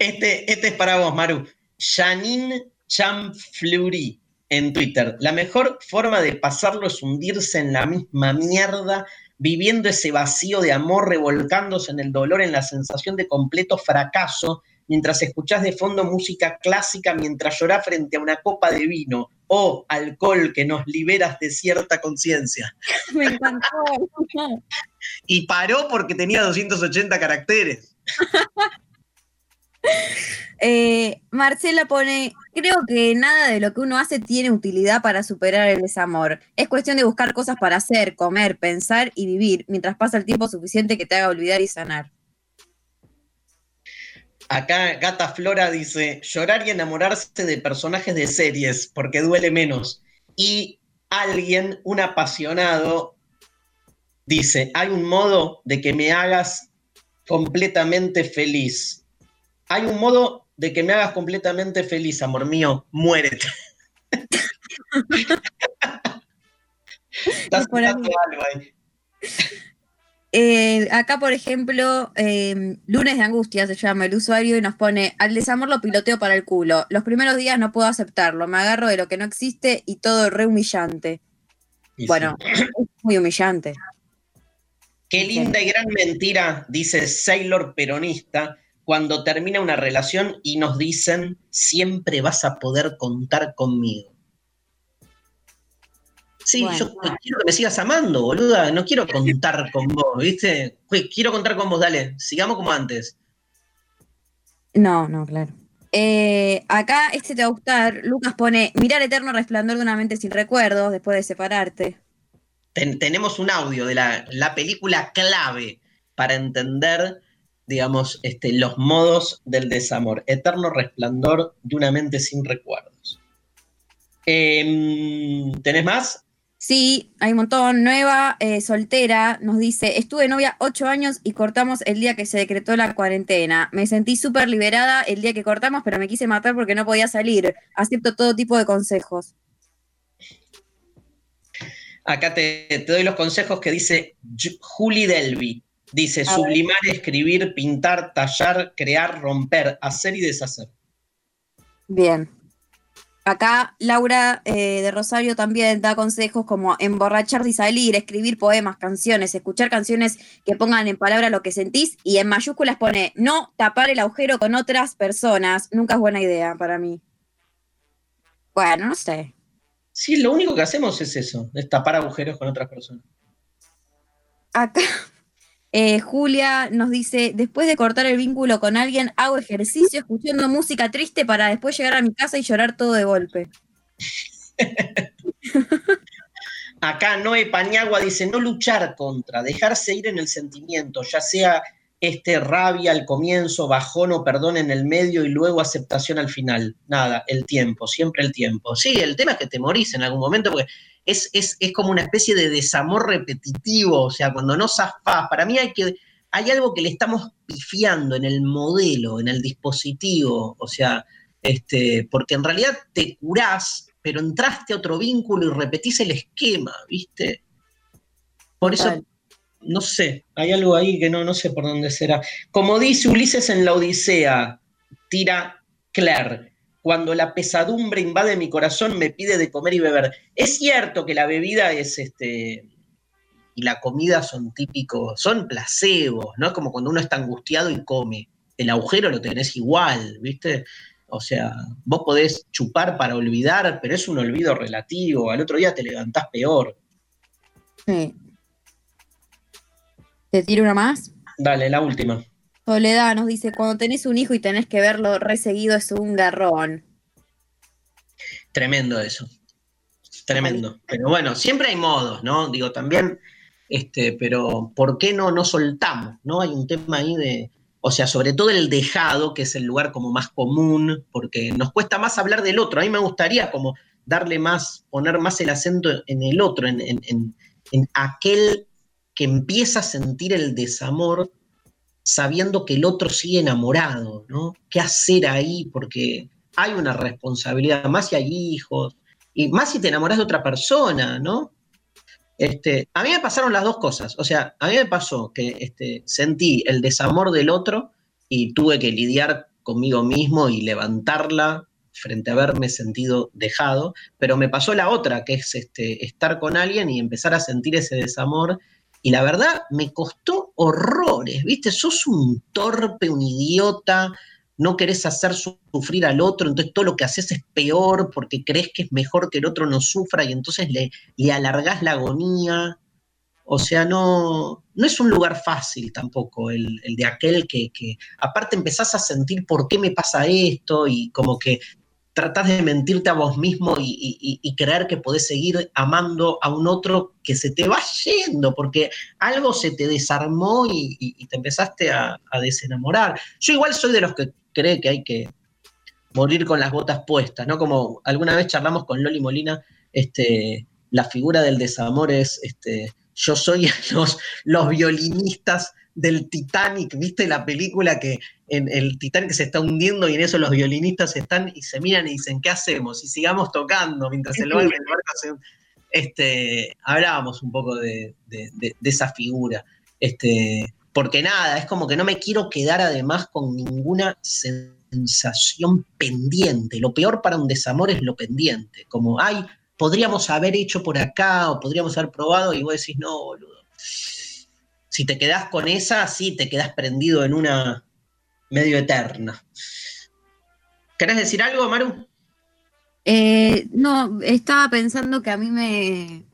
Este, este es para vos, Maru. Janine Chamfleury en Twitter. La mejor forma de pasarlo es hundirse en la misma mierda viviendo ese vacío de amor, revolcándose en el dolor, en la sensación de completo fracaso, mientras escuchás de fondo música clásica, mientras llorás frente a una copa de vino o alcohol que nos liberas de cierta conciencia. Me encantó. y paró porque tenía 280 caracteres. Eh, Marcela pone, creo que nada de lo que uno hace tiene utilidad para superar el desamor. Es cuestión de buscar cosas para hacer, comer, pensar y vivir, mientras pasa el tiempo suficiente que te haga olvidar y sanar. Acá Gata Flora dice, llorar y enamorarse de personajes de series, porque duele menos. Y alguien, un apasionado, dice, hay un modo de que me hagas completamente feliz. Hay un modo de que me hagas completamente feliz, amor mío, muérete. Estás algo ahí. Eh, acá, por ejemplo, em, Lunes de Angustia se llama el usuario y nos pone, al desamor lo piloteo para el culo. Los primeros días no puedo aceptarlo, me agarro de lo que no existe y todo re humillante. bueno, es muy humillante. Qué linda y gran mentira, dice Sailor Peronista, cuando termina una relación y nos dicen, siempre vas a poder contar conmigo. Sí, yo quiero que me sigas amando, boluda. No quiero contar con vos, ¿viste? Quiero contar con vos, dale. Sigamos como antes. No, no, claro. Eh, acá este te va a gustar. Lucas pone: Mirar eterno resplandor de una mente sin recuerdos después de separarte. tenemos un audio de la, película clave para entender, digamos, este, los modos del desamor. Eterno resplandor de una mente sin recuerdos. Em, ¿Tenés más? Sí, hay un montón. Nueva, eh, soltera, nos dice, estuve novia ocho años y cortamos el día que se decretó la cuarentena. Me sentí súper liberada el día que cortamos, pero me quise matar porque no podía salir. Acepto todo tipo de consejos. Acá te, doy los consejos que dice Julie Delby. Dice, sublimar, escribir, pintar, tallar, crear, romper, hacer y deshacer. Bien. Acá Laura eh, de Rosario también da consejos como emborracharse y salir, escribir poemas, canciones, escuchar canciones que pongan en palabras lo que sentís y en mayúsculas pone no tapar el agujero con otras personas. Nunca es buena idea para mí. Bueno, no sé. Sí, lo único que hacemos es eso, es tapar agujeros con otras personas. Acá eh, Julia nos dice, después de cortar el vínculo con alguien, hago ejercicio escuchando música triste para después llegar a mi casa y llorar todo de golpe. Acá Noé Pañagua dice, no luchar contra, dejarse ir en el sentimiento, ya sea este rabia al comienzo, bajón o perdón en el medio y luego aceptación al final. Nada, el tiempo, siempre el tiempo. Sí, el tema es que te morís en algún momento porque es, como una especie de desamor repetitivo, o sea, cuando no zafás, para mí hay que, hay algo que le estamos pifiando en el modelo, en el dispositivo, o sea, este, porque en realidad te curás, pero entraste a otro vínculo y repetís el esquema, ¿viste? Por eso, no sé, hay algo ahí que no, no sé por dónde será. Como dice Ulises en la Odisea, tira Claire, cuando la pesadumbre invade mi corazón, me pide de comer y beber. Es cierto que la bebida es este y la comida son típicos, son placebos, ¿no? Es como cuando uno está angustiado y come. El agujero lo tenés igual, ¿viste? O sea, vos podés chupar para olvidar, pero es un olvido relativo. Al otro día te levantás peor. Sí. ¿Te tiro una más? Dale, la última. Soledad nos dice, cuando tenés un hijo y tenés que verlo reseguido es un garrón. Tremendo eso. Tremendo. Pero bueno, siempre hay modos, ¿no? Digo, también, este, pero ¿por qué no, no soltamos? ¿No? Hay un tema ahí de, o sea, sobre todo el dejado, que es el lugar como más común, porque nos cuesta más hablar del otro. A mí me gustaría como darle más, poner más el acento en el otro, en, en aquel que empieza a sentir el desamor sabiendo que el otro sigue enamorado, ¿no? ¿Qué hacer ahí? Porque hay una responsabilidad, más si hay hijos, y más si te enamoras de otra persona, ¿no? Este, a mí me pasaron las dos cosas, o sea, a mí me pasó que este, sentí el desamor del otro y tuve que lidiar conmigo mismo y levantarla frente a haberme sentido dejado, pero me pasó la otra, que es este, estar con alguien y empezar a sentir ese desamor y la verdad me costó horrores, ¿viste? Sos un torpe, un idiota, no querés hacer sufrir al otro, entonces todo lo que haces es peor porque crees que es mejor que el otro no sufra y entonces le, le alargás la agonía. O sea, no, no es un lugar fácil tampoco el, de aquel que, que, aparte empezás a sentir por qué me pasa esto y como que tratás de mentirte a vos mismo y, creer que podés seguir amando a un otro que se te va yendo, porque algo se te desarmó y, te empezaste a, desenamorar. Yo igual soy de los que cree que hay que morir con las botas puestas, ¿no? Como alguna vez charlamos con Loli Molina, este, la figura del desamor es, este, yo soy los, los violinistas del Titanic, ¿viste la película que en el Titanic se está hundiendo y en eso los violinistas están y se miran y dicen, ¿qué hacemos? Y sigamos tocando mientras el barco, se... Este, hablábamos un poco de, esa figura. Este, porque nada, es como que no me quiero quedar además con ninguna sensación pendiente. Lo peor para un desamor es lo pendiente, como, ay, podríamos haber hecho por acá o podríamos haber probado y vos decís, no, boludo si te quedas con esa, sí, te quedas prendido en una medio eterna. ¿Querés decir algo, Maru? Eh, no, estaba pensando que a mí me.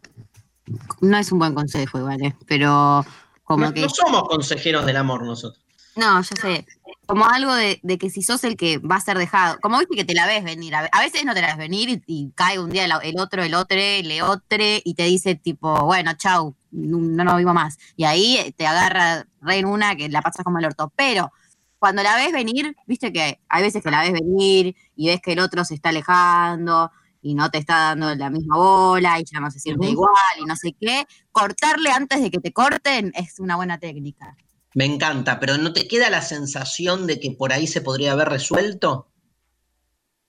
No es un buen consejo, igual, pero como que. No somos consejeros del amor nosotros. No, ya sé. Como algo de, que si sos el que va a ser dejado, como viste que te la ves venir, a, veces no te la ves venir y, cae un día el, otro, el otro, el otro, y te dice tipo, bueno, chau, no, nos vivo más. Y ahí te agarra re en una que la pasas como el orto. Pero cuando la ves venir, viste que hay veces que la ves venir y ves que el otro se está alejando y no te está dando la misma bola y ya no se siente igual y no sé qué, cortarle antes de que te corten es una buena técnica. Me encanta, pero ¿no te queda la sensación de que por ahí se podría haber resuelto?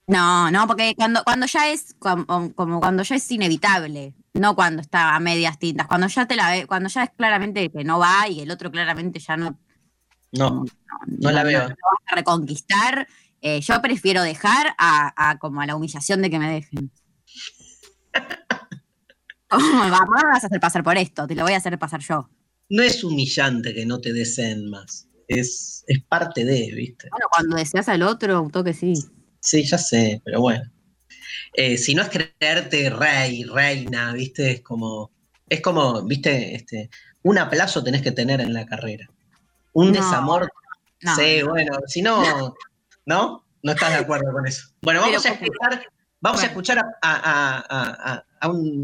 No, no, porque cuando, cuando ya es como, cuando ya es inevitable, no cuando está a medias tintas, cuando ya te la ve, cuando ya es claramente que no va y el otro claramente ya no. No, no, la veo. A reconquistar, eh, yo prefiero dejar a, como a la humillación de que me dejen. ¿Cómo me vas a hacer pasar por esto? Te lo voy a hacer pasar yo no es humillante que no te deseen más. Es, es parte de, ¿viste? Bueno, cuando deseas al otro, un toque sí. Sí, ya sé, pero bueno. Eh, si no es creerte rey, reina, ¿viste? Es como, es como, ¿viste? Este, un aplazo tenés que tener en la carrera. Un desamor. sí, bueno, si no, ¿no? No estás de acuerdo con eso. Bueno, vamos a escuchar, vamos a, escuchar a,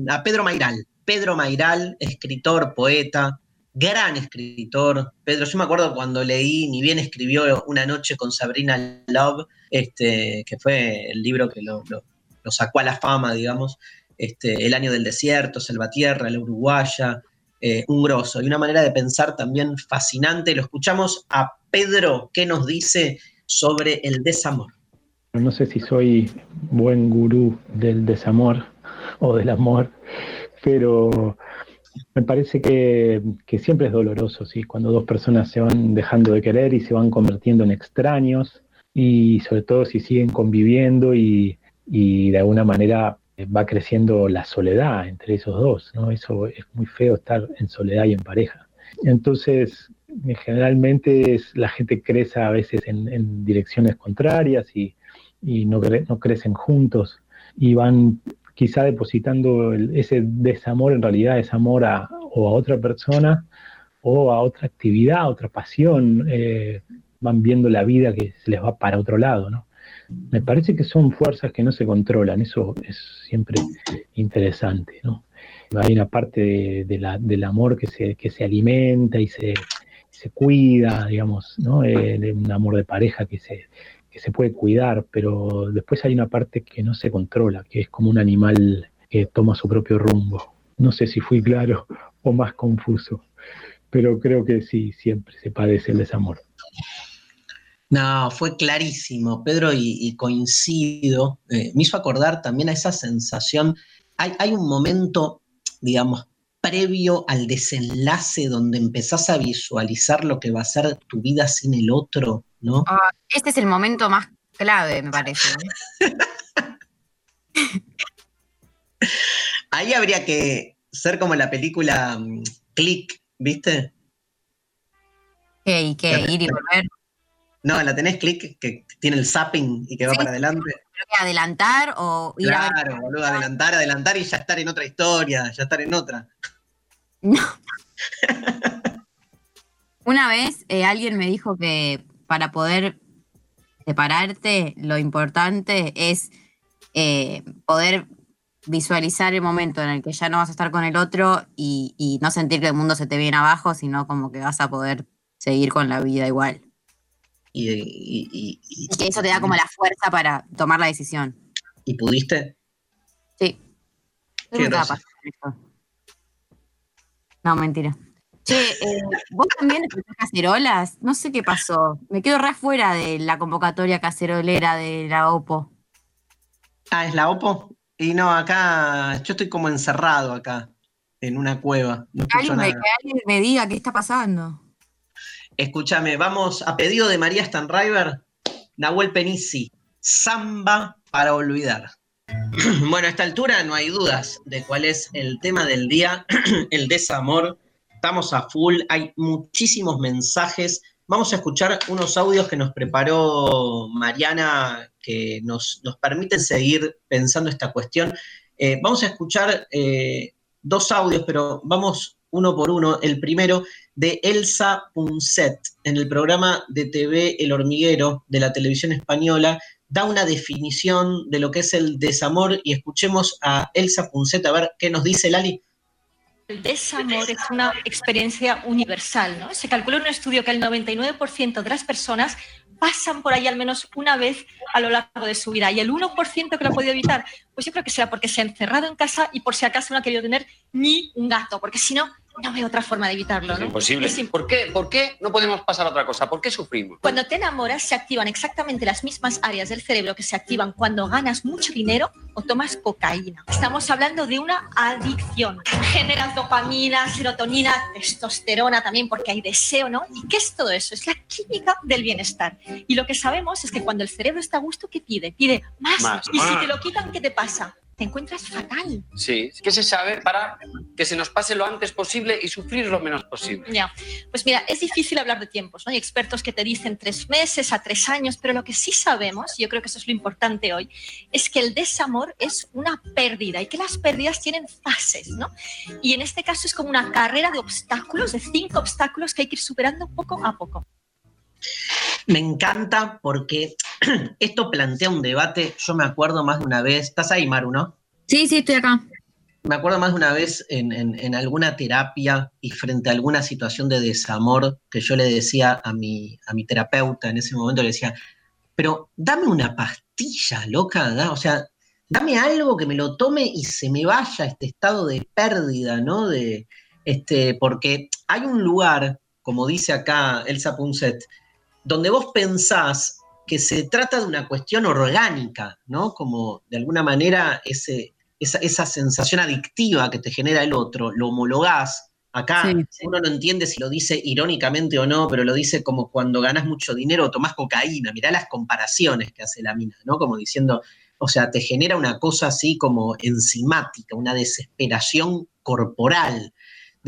a Pedro Mairal. Pedro Mairal, escritor, poeta, gran escritor. Pedro, yo me acuerdo cuando leí, ni bien escribió Una noche con Sabrina Love, este, que fue el libro que lo, sacó a la fama, digamos, este, El año del desierto, Salvatierra, La Uruguaya, eh, un grosso y una manera de pensar también fascinante. Lo escuchamos a Pedro, ¿qué nos dice sobre el desamor? No sé si soy buen gurú del desamor o del amor, pero me parece que, siempre es doloroso, ¿sí? Cuando dos personas se van dejando de querer y se van convirtiendo en extraños, y sobre todo si siguen conviviendo y, de alguna manera va creciendo la soledad entre esos dos, ¿no? Eso es muy feo estar en soledad y en pareja. Entonces, generalmente es, la gente crece a veces en, direcciones contrarias y, no, no crecen juntos y van quizá depositando ese desamor, en realidad es amor a, o a otra persona o a otra actividad, a otra pasión, eh, van viendo la vida que se les va para otro lado, ¿no? Me parece que son fuerzas que no se controlan, eso es siempre interesante, ¿no? Hay una parte del amor que se, que se alimenta y se, cuida, digamos, ¿no? Eh, un amor de pareja que se, se puede cuidar, pero después hay una parte que no se controla, que es como un animal que toma su propio rumbo. No sé si fui claro o más confuso, pero creo que sí, siempre se padece el desamor. No, fue clarísimo, Pedro, y, coincido. Eh, me hizo acordar también a esa sensación. Hay, hay un momento, digamos, previo al desenlace donde empezás a visualizar lo que va a ser tu vida sin el otro, ¿no? Ah, este es el momento más clave, me parece. Ahí habría que ser como la película mm, Click ¿viste? ¿Qué? ¿Y qué? ¿Ir y volver? No, la tenés clic que tiene el zapping y que va para adelante. Adelantar o ir Claro, a boludo, adelantar, adelantar y ya estar en otra historia, ya estar en otra. No. Una vez eh, alguien me dijo que para poder separarte, lo importante es eh, poder visualizar el momento en el que ya no vas a estar con el otro y, no sentir que el mundo se te viene abajo, sino como que vas a poder seguir con la vida igual. Y, que eso te da como la fuerza para tomar la decisión. ¿Y pudiste? Sí. No, mentira. Che, eh, ¿vos también escuchás cacerolas? No sé qué pasó. Me quedo re fuera de la convocatoria cacerolera de la OPO. Ah, ¿es la OPO? Y no, acá yo estoy como encerrado acá, en una cueva. No alguien, Me, que alguien me diga qué está pasando. Escúchame, vamos a pedido de María Stanriver, Nahuel Penisi, Samba para olvidar. Bueno, a esta altura no hay dudas de cuál es el tema del día, el desamor estamos a full, hay muchísimos mensajes. Vamos a escuchar unos audios que nos preparó Mariana que nos, nos permiten seguir pensando esta cuestión. Eh, vamos a escuchar eh, dos audios, pero vamos uno por uno. El primero de Elsa Punset en el programa de TV El Hormiguero de la televisión española. Da una definición de lo que es el desamor y escuchemos a Elsa Punset a ver qué nos dice Lali. El desamor es una experiencia universal. ¿no? Se calculó en un estudio que el 99% de las personas pasan por ahí al menos una vez a lo largo de su vida. Y el 1% que lo ha podido evitar, pues yo creo que será porque se ha encerrado en casa y por si acaso no ha querido tener ni un gato, porque si no, no veo otra forma de evitarlo. ¿no? Es imposible. ¿Por, qué, ¿Por qué no podemos pasar a otra cosa? ¿Por qué sufrimos? Cuando te enamoras se activan exactamente las mismas áreas del cerebro que se activan cuando ganas mucho dinero o tomas cocaína. Estamos hablando de una adicción. Generas dopamina, serotonina, testosterona también porque hay deseo, ¿no? ¿Y qué es todo eso? Es la química del bienestar. Y lo que sabemos es que cuando el cerebro está a gusto, ¿qué pide? Pide más. más. Y si te lo quitan, ¿qué te pasa? Te encuentras fatal. Sí, ¿qué se sabe para que se nos pase lo antes posible y sufrir lo menos posible? Ya, pues mira, es difícil hablar de tiempos, ¿no? Hay expertos que te dicen tres meses a tres años, pero lo que sí sabemos, y yo creo que eso es lo importante hoy, es que el desamor es una pérdida y que las pérdidas tienen fases, ¿no? Y en este caso es como una carrera de obstáculos, de cinco obstáculos que hay que ir superando poco a poco. Me encanta porque esto plantea un debate, yo me acuerdo más de una vez, estás ahí Maru, ¿no? Sí, sí, estoy acá. Me acuerdo más de una vez en, alguna terapia y frente a alguna situación de desamor que yo le decía a mi, a mi terapeuta en ese momento, le decía, pero dame una pastilla, loca, o sea, dame algo que me lo tome y se me vaya este estado de pérdida, ¿no? De, este, porque hay un lugar, como dice acá Elsa Punset, donde vos pensás que se trata de una cuestión orgánica, ¿no? Como de alguna manera ese, esa, sensación adictiva que te genera el otro, lo homologás. Acá uno no entiende si lo dice irónicamente o no, pero lo dice como cuando ganas mucho dinero o tomás cocaína. Mirá las comparaciones que hace la mina, ¿no? Como diciendo, o sea, te genera una cosa así como enzimática, una desesperación corporal.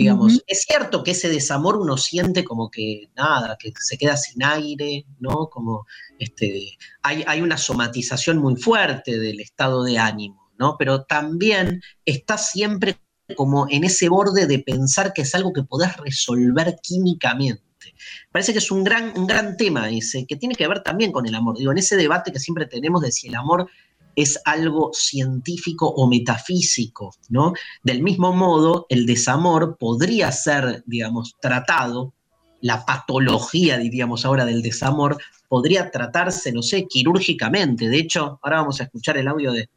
Digamos, es cierto que ese desamor uno siente como que nada, que se queda sin aire, ¿no? Como este, hay, hay una somatización muy fuerte del estado de ánimo, ¿no? Pero también está siempre como en ese borde de pensar que es algo que podés resolver químicamente. Parece que es un gran, un gran tema ese, que tiene que ver también con el amor. Digo, en ese debate que siempre tenemos de si el amor es algo científico o metafísico, ¿no? Del mismo modo, el desamor podría ser, digamos, tratado, la patología, diríamos ahora, del desamor, podría tratarse, no sé, quirúrgicamente. De hecho, ahora vamos a escuchar el audio de,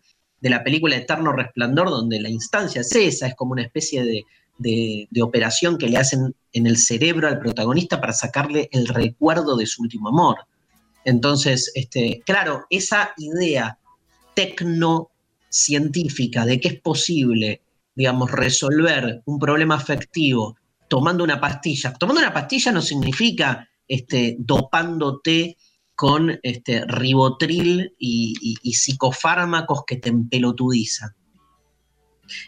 la película Eterno Resplandor, donde la instancia es esa, es como una especie de, de, operación que le hacen en el cerebro al protagonista para sacarle el recuerdo de su último amor. Entonces, este, claro, esa idea tecnocientífica de que es posible, digamos, resolver un problema afectivo tomando una pastilla. Tomando una pastilla no significa este, dopándote con este, ribotril y, psicofármacos que te empelotudizan.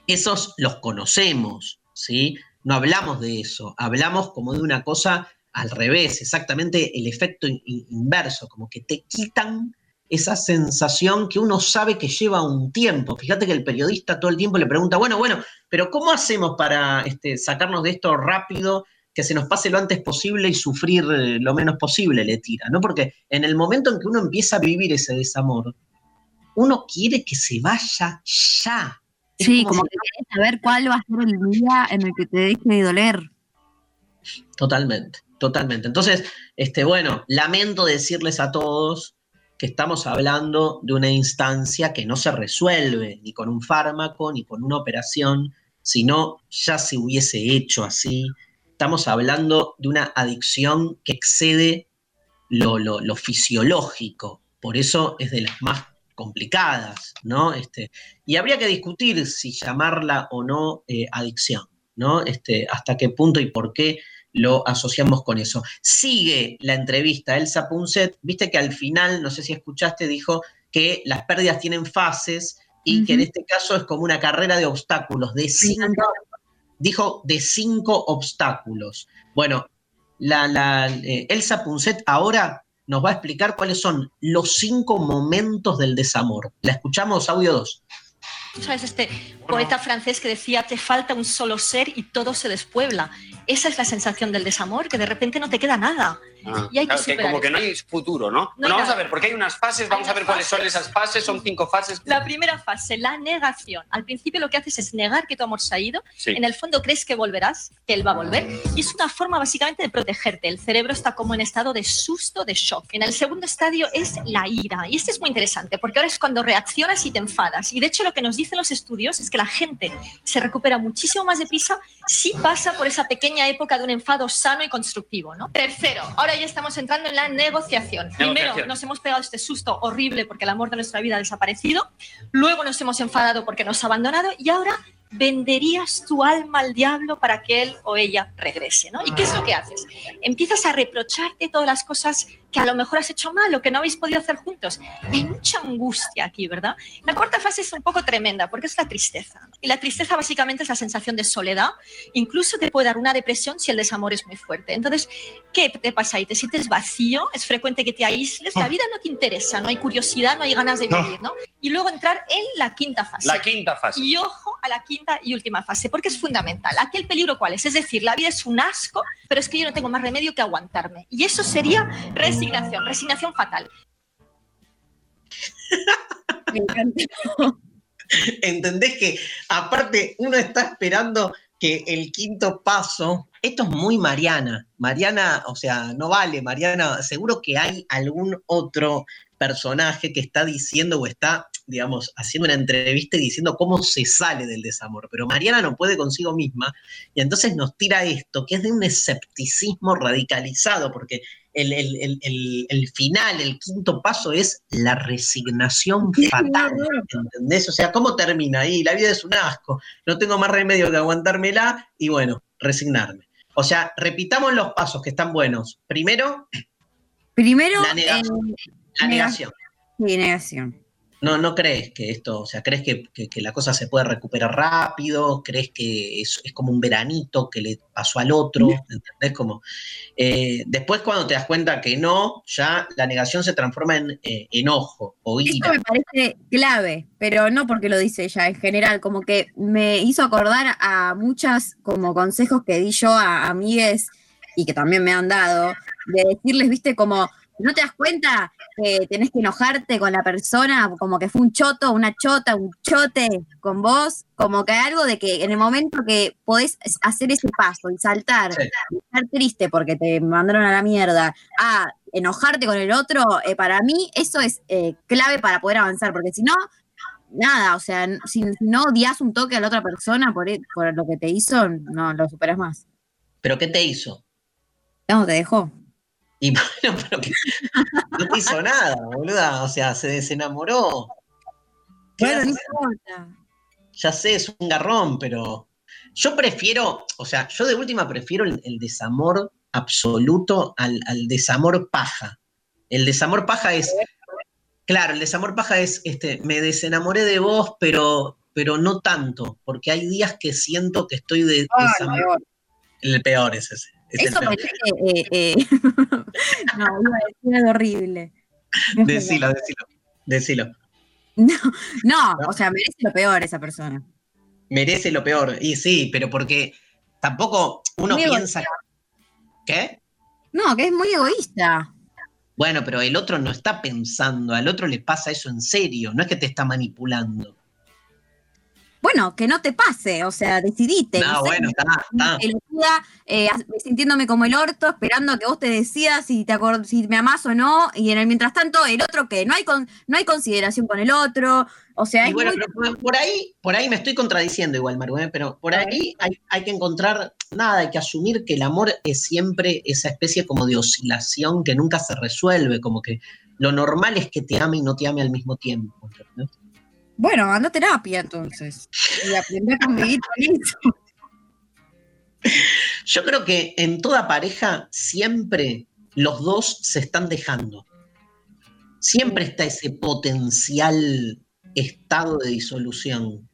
Esos los conocemos, ¿sí? no hablamos de eso, hablamos como de una cosa al revés, exactamente el efecto inverso, como que te quitan esa sensación que uno sabe que lleva un tiempo. Fíjate que el periodista todo el tiempo le pregunta, bueno, bueno, pero ¿cómo hacemos para este, sacarnos de esto rápido, que se nos pase lo antes posible y sufrir eh, lo menos posible? Le tira, ¿no? Porque en el momento en que uno empieza a vivir ese desamor, uno quiere que se vaya ya. sí, como, que quieres saber cuál va a ser el día en el que te deje de doler. Totalmente, totalmente. Entonces, este, bueno, lamento decirles a todos que estamos hablando de una instancia que no se resuelve ni con un fármaco ni con una operación, sino ya se hubiese hecho así. Estamos hablando de una adicción que excede lo, fisiológico, por eso es de las más complicadas, ¿no? Este, y habría que discutir si llamarla o no eh, adicción, ¿no? Este, hasta qué punto y por qué lo asociamos con eso. Sigue la entrevista Elsa Punset, viste que al final, no sé si escuchaste, dijo que las pérdidas tienen fases y que en este caso es como una carrera de obstáculos, de cinco, dijo de cinco obstáculos. Bueno, la, eh, Elsa Punset ahora nos va a explicar cuáles son los cinco momentos del desamor. La escuchamos, audio 2. ¿Sabes? Este poeta francés que decía, te falta un solo ser y todo se despuebla. Esa es la sensación del desamor, que de repente no te queda nada. Ah, y hay que, como que no hay futuro, ¿no? vamos a ver, porque hay unas fases, vamos a ver cuáles son esas fases, son cinco fases. La primera fase, la negación. Al principio lo que haces es negar que tu amor se ha ido. En el fondo crees que volverás, que él va a volver. Y es una forma básicamente de protegerte. El cerebro está como en estado de susto, de shock. En el segundo estadio es la ira. Y este es muy interesante, porque ahora es cuando reaccionas y te enfadas. Y de hecho lo que nos dicen los estudios es que la gente se recupera muchísimo más deprisa si pasa por esa pequeña época de un enfado sano y constructivo. ¿no? Tercero, ahora ya estamos entrando en la negociación. Primero nos hemos pegado este susto horrible porque el amor de nuestra vida ha desaparecido. Luego nos hemos enfadado porque nos ha abandonado. Y ahora venderías tu alma al diablo para que él o ella regrese, ¿no? ¿Y qué es lo que haces? Empiezas a reprocharte todas las cosas que a lo mejor has hecho mal o que no habéis podido hacer juntos. Hay mucha angustia aquí, ¿verdad? La cuarta fase es un poco tremenda porque es la tristeza. Y la tristeza básicamente es la sensación de soledad. Incluso te puede dar una depresión si el desamor es muy fuerte. Entonces, ¿qué te pasa ahí? ¿Te sientes vacío? ¿Es frecuente que te aísles? La vida no te interesa, no hay curiosidad, no hay ganas de vivir, ¿no? Y luego entrar en la quinta fase. La quinta fase. Y ojo a la quinta y última fase, porque es fundamental. Aquí el peligro cuál es? Es decir, la vida es un asco, pero es que yo no tengo más remedio que aguantarme. Y eso sería resignación, resignación fatal. ¿Entendés que aparte uno está esperando que el quinto paso, esto es muy Mariana, Mariana, o sea, no vale, Mariana, seguro que hay algún otro personaje que está diciendo o está, digamos, haciendo una entrevista y diciendo cómo se sale del desamor, pero Mariana no puede consigo misma y entonces nos tira esto, que es de un escepticismo radicalizado, porque el, final, el quinto paso es la resignación fatal, ¿entendés? O sea, ¿cómo termina ahí? La vida es un asco, no tengo más remedio que aguantármela y bueno, resignarme. O sea, repitamos los pasos que están buenos. Primero, Primero, la negación. Eh, la negación. Sí, negación. No, no crees que esto, o sea, crees que, la cosa se puede recuperar rápido, crees que es, como un veranito que le pasó al otro, ¿entendés? Como, eh, después cuando te das cuenta que no, ya la negación se transforma en eh, enojo o ira. Esto me parece clave, pero no porque lo dice ella, en general, como que me hizo acordar a muchas como consejos que di yo a amigues y que también me han dado, de decirles, viste, como ¿No te das cuenta que tenés que enojarte con la persona como que fue un choto, una chota, un chote con vos? Como que hay algo de que en el momento que podés hacer ese paso y saltar, estar triste porque te mandaron a la mierda, a enojarte con el otro, eh, para mí eso es eh, clave para poder avanzar, porque si no, nada, o sea, si, no odias un toque a la otra persona por, e, por lo que te hizo, no lo superas más. ¿Pero qué te hizo? No, te dejó. Y bueno, pero que no te hizo nada, boluda. O sea, se desenamoró. Bueno, no. Ya sé, es un garrón, pero yo prefiero, o sea, yo de última prefiero el, desamor absoluto al, desamor paja. El desamor paja es, claro, el desamor paja es, este, me desenamoré de vos, pero, pero no tanto, porque hay días que siento que estoy de, El peor es ese. Eso parece. Eh, eh, no, iba a decir algo horrible. decilo, decilo. Decilo. No, no, o sea, merece lo peor esa persona. Merece lo peor. Y sí, pero porque tampoco uno piensa. ¿Qué? No, que es muy egoísta. Bueno, pero el otro no está pensando, al otro le pasa eso en serio, no es que te está manipulando. Bueno, que no te pase, o sea, decidite. No, bueno, está, está. Eh, sintiéndome como el orto, esperando a que vos te decidas si, te si me amás o no, y en el mientras tanto, el otro que no hay, con, no hay consideración con el otro, o sea, bueno, por ahí, por ahí me estoy contradiciendo igual, Maru, ¿eh? pero por ahí hay, hay, que encontrar, nada, hay que asumir que el amor es siempre esa especie como de oscilación que nunca se resuelve, como que lo normal es que te ame y no te ame al mismo tiempo. Bueno, anda a terapia entonces. Y aprende a convivir con eso. Yo creo que en toda pareja siempre los dos se están dejando. Siempre está ese potencial estado de disolución.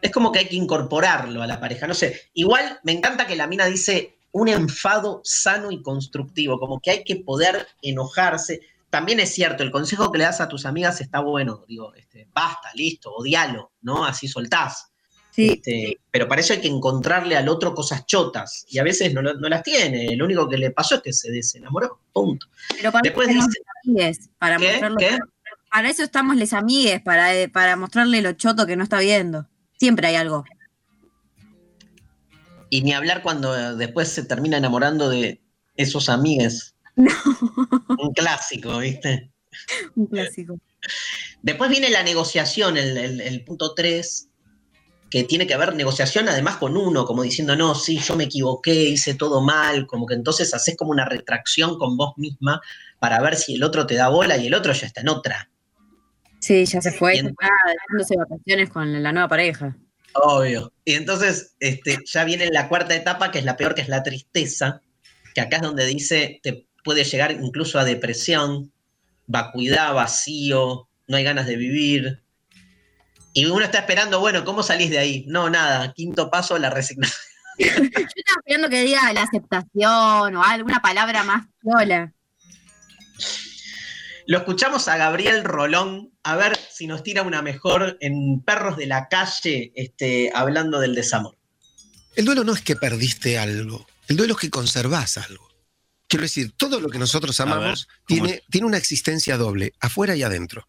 Es como que hay que incorporarlo a la pareja. No sé, igual me encanta que la mina dice un enfado sano y constructivo, como que hay que poder enojarse también es cierto, el consejo que le das a tus amigas está bueno, digo, este, basta, listo, odialo, ¿no? Así soltás. Sí, este, Pero para eso hay que encontrarle al otro cosas chotas, y a veces no, las tiene, lo único que le pasó es que se desenamoró, punto. Pero para Después dice, para Para eso estamos les amigues, para, eh, para mostrarle lo choto que no está viendo. Siempre hay algo. Y ni hablar cuando después se termina enamorando de esos amigues Un clásico, ¿viste? Un clásico. Después viene la negociación, el, punto 3, que tiene que haber negociación además con uno, como diciendo, no, sí, yo me equivoqué, hice todo mal, como que entonces haces como una retracción con vos misma para ver si el otro te da bola y el otro ya está en otra. Sí, ya se fue, está dándose vacaciones con la nueva pareja. Obvio. Y entonces este, ya viene la cuarta etapa, que es la peor, que es la tristeza, que acá es donde dice, te puede llegar incluso a depresión, vacuidad, vacío, no hay ganas de vivir. Y uno está esperando, bueno, ¿cómo salís de ahí? No, nada, quinto paso, la resignación. Yo estaba esperando que diga la aceptación o alguna palabra más sola. Lo escuchamos a Gabriel Rolón, a ver si nos tira una mejor en Perros de la Calle, este, hablando del desamor. El duelo no es que perdiste algo, el duelo es que conservás algo. Quiero decir, todo lo que nosotros amamos tiene, tiene una existencia doble, afuera y adentro.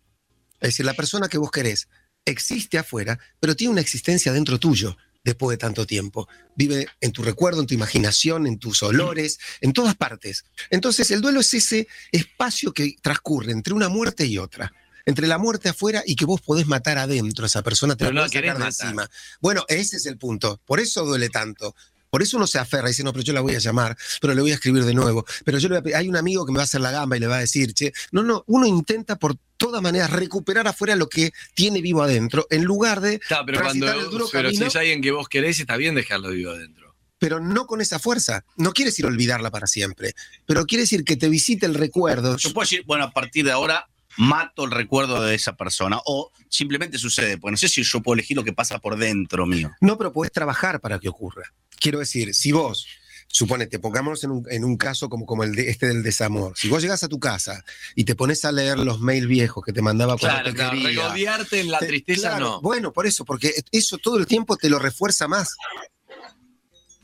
Es decir, la persona que vos querés existe afuera, pero tiene una existencia dentro tuyo después de tanto tiempo. Vive en tu recuerdo, en tu imaginación, en tus olores, en todas partes. Entonces, el duelo es ese espacio que transcurre entre una muerte y otra. Entre la muerte afuera y que vos podés matar adentro a esa persona, te la sacar de encima. Bueno, ese es el punto. Por eso duele tanto. Por eso uno se aferra y dice, no, pero yo la voy a llamar, pero le voy a escribir de nuevo. Pero yo le hay un amigo que me va a hacer la gamba y le va a decir, che, no, no, uno intenta por todas maneras recuperar afuera lo que tiene vivo adentro, en lugar de. Claro, pero cuando. pero si es alguien que vos querés, está bien dejarlo vivo adentro pero no con esa fuerza. No quiere decir olvidarla para siempre, pero quiere decir que te visite el recuerdo. Yo puedo decir, bueno, a partir de ahora mato el recuerdo de esa persona o simplemente sucede, porque no sé si yo puedo elegir lo que pasa por dentro mío. No, pero puedes trabajar para que ocurra. Quiero decir, si vos, suponete, pongámonos en un, en un caso como, como el de, este del desamor, si vos llegas a tu casa y te pones a leer los mails viejos que te mandaba cuando te claro, quería, en la tristeza no. Bueno, por eso, porque eso todo el tiempo te lo refuerza más.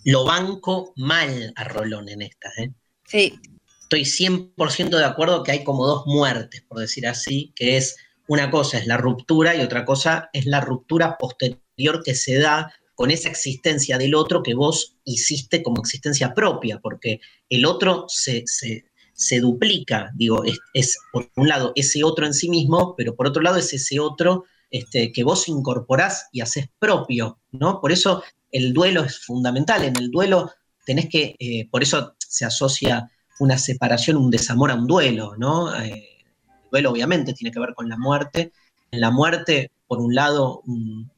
Lo banco mal a Rolón en esta, ¿eh? Sí. Estoy 100% de acuerdo que hay como dos muertes, por decir así, que es una cosa es la ruptura y otra cosa es la ruptura posterior que se da con esa existencia del otro que vos hiciste como existencia propia, porque el otro se, duplica, digo, es, por un lado ese otro en sí mismo, pero por otro lado es ese otro este, que vos incorporás y haces propio, ¿no? Por eso el duelo es fundamental, en el duelo tenés que, eh, por eso se asocia una separación, un desamor a un duelo, ¿no? Eh, el duelo obviamente tiene que ver con la muerte, la muerte, por un lado, un,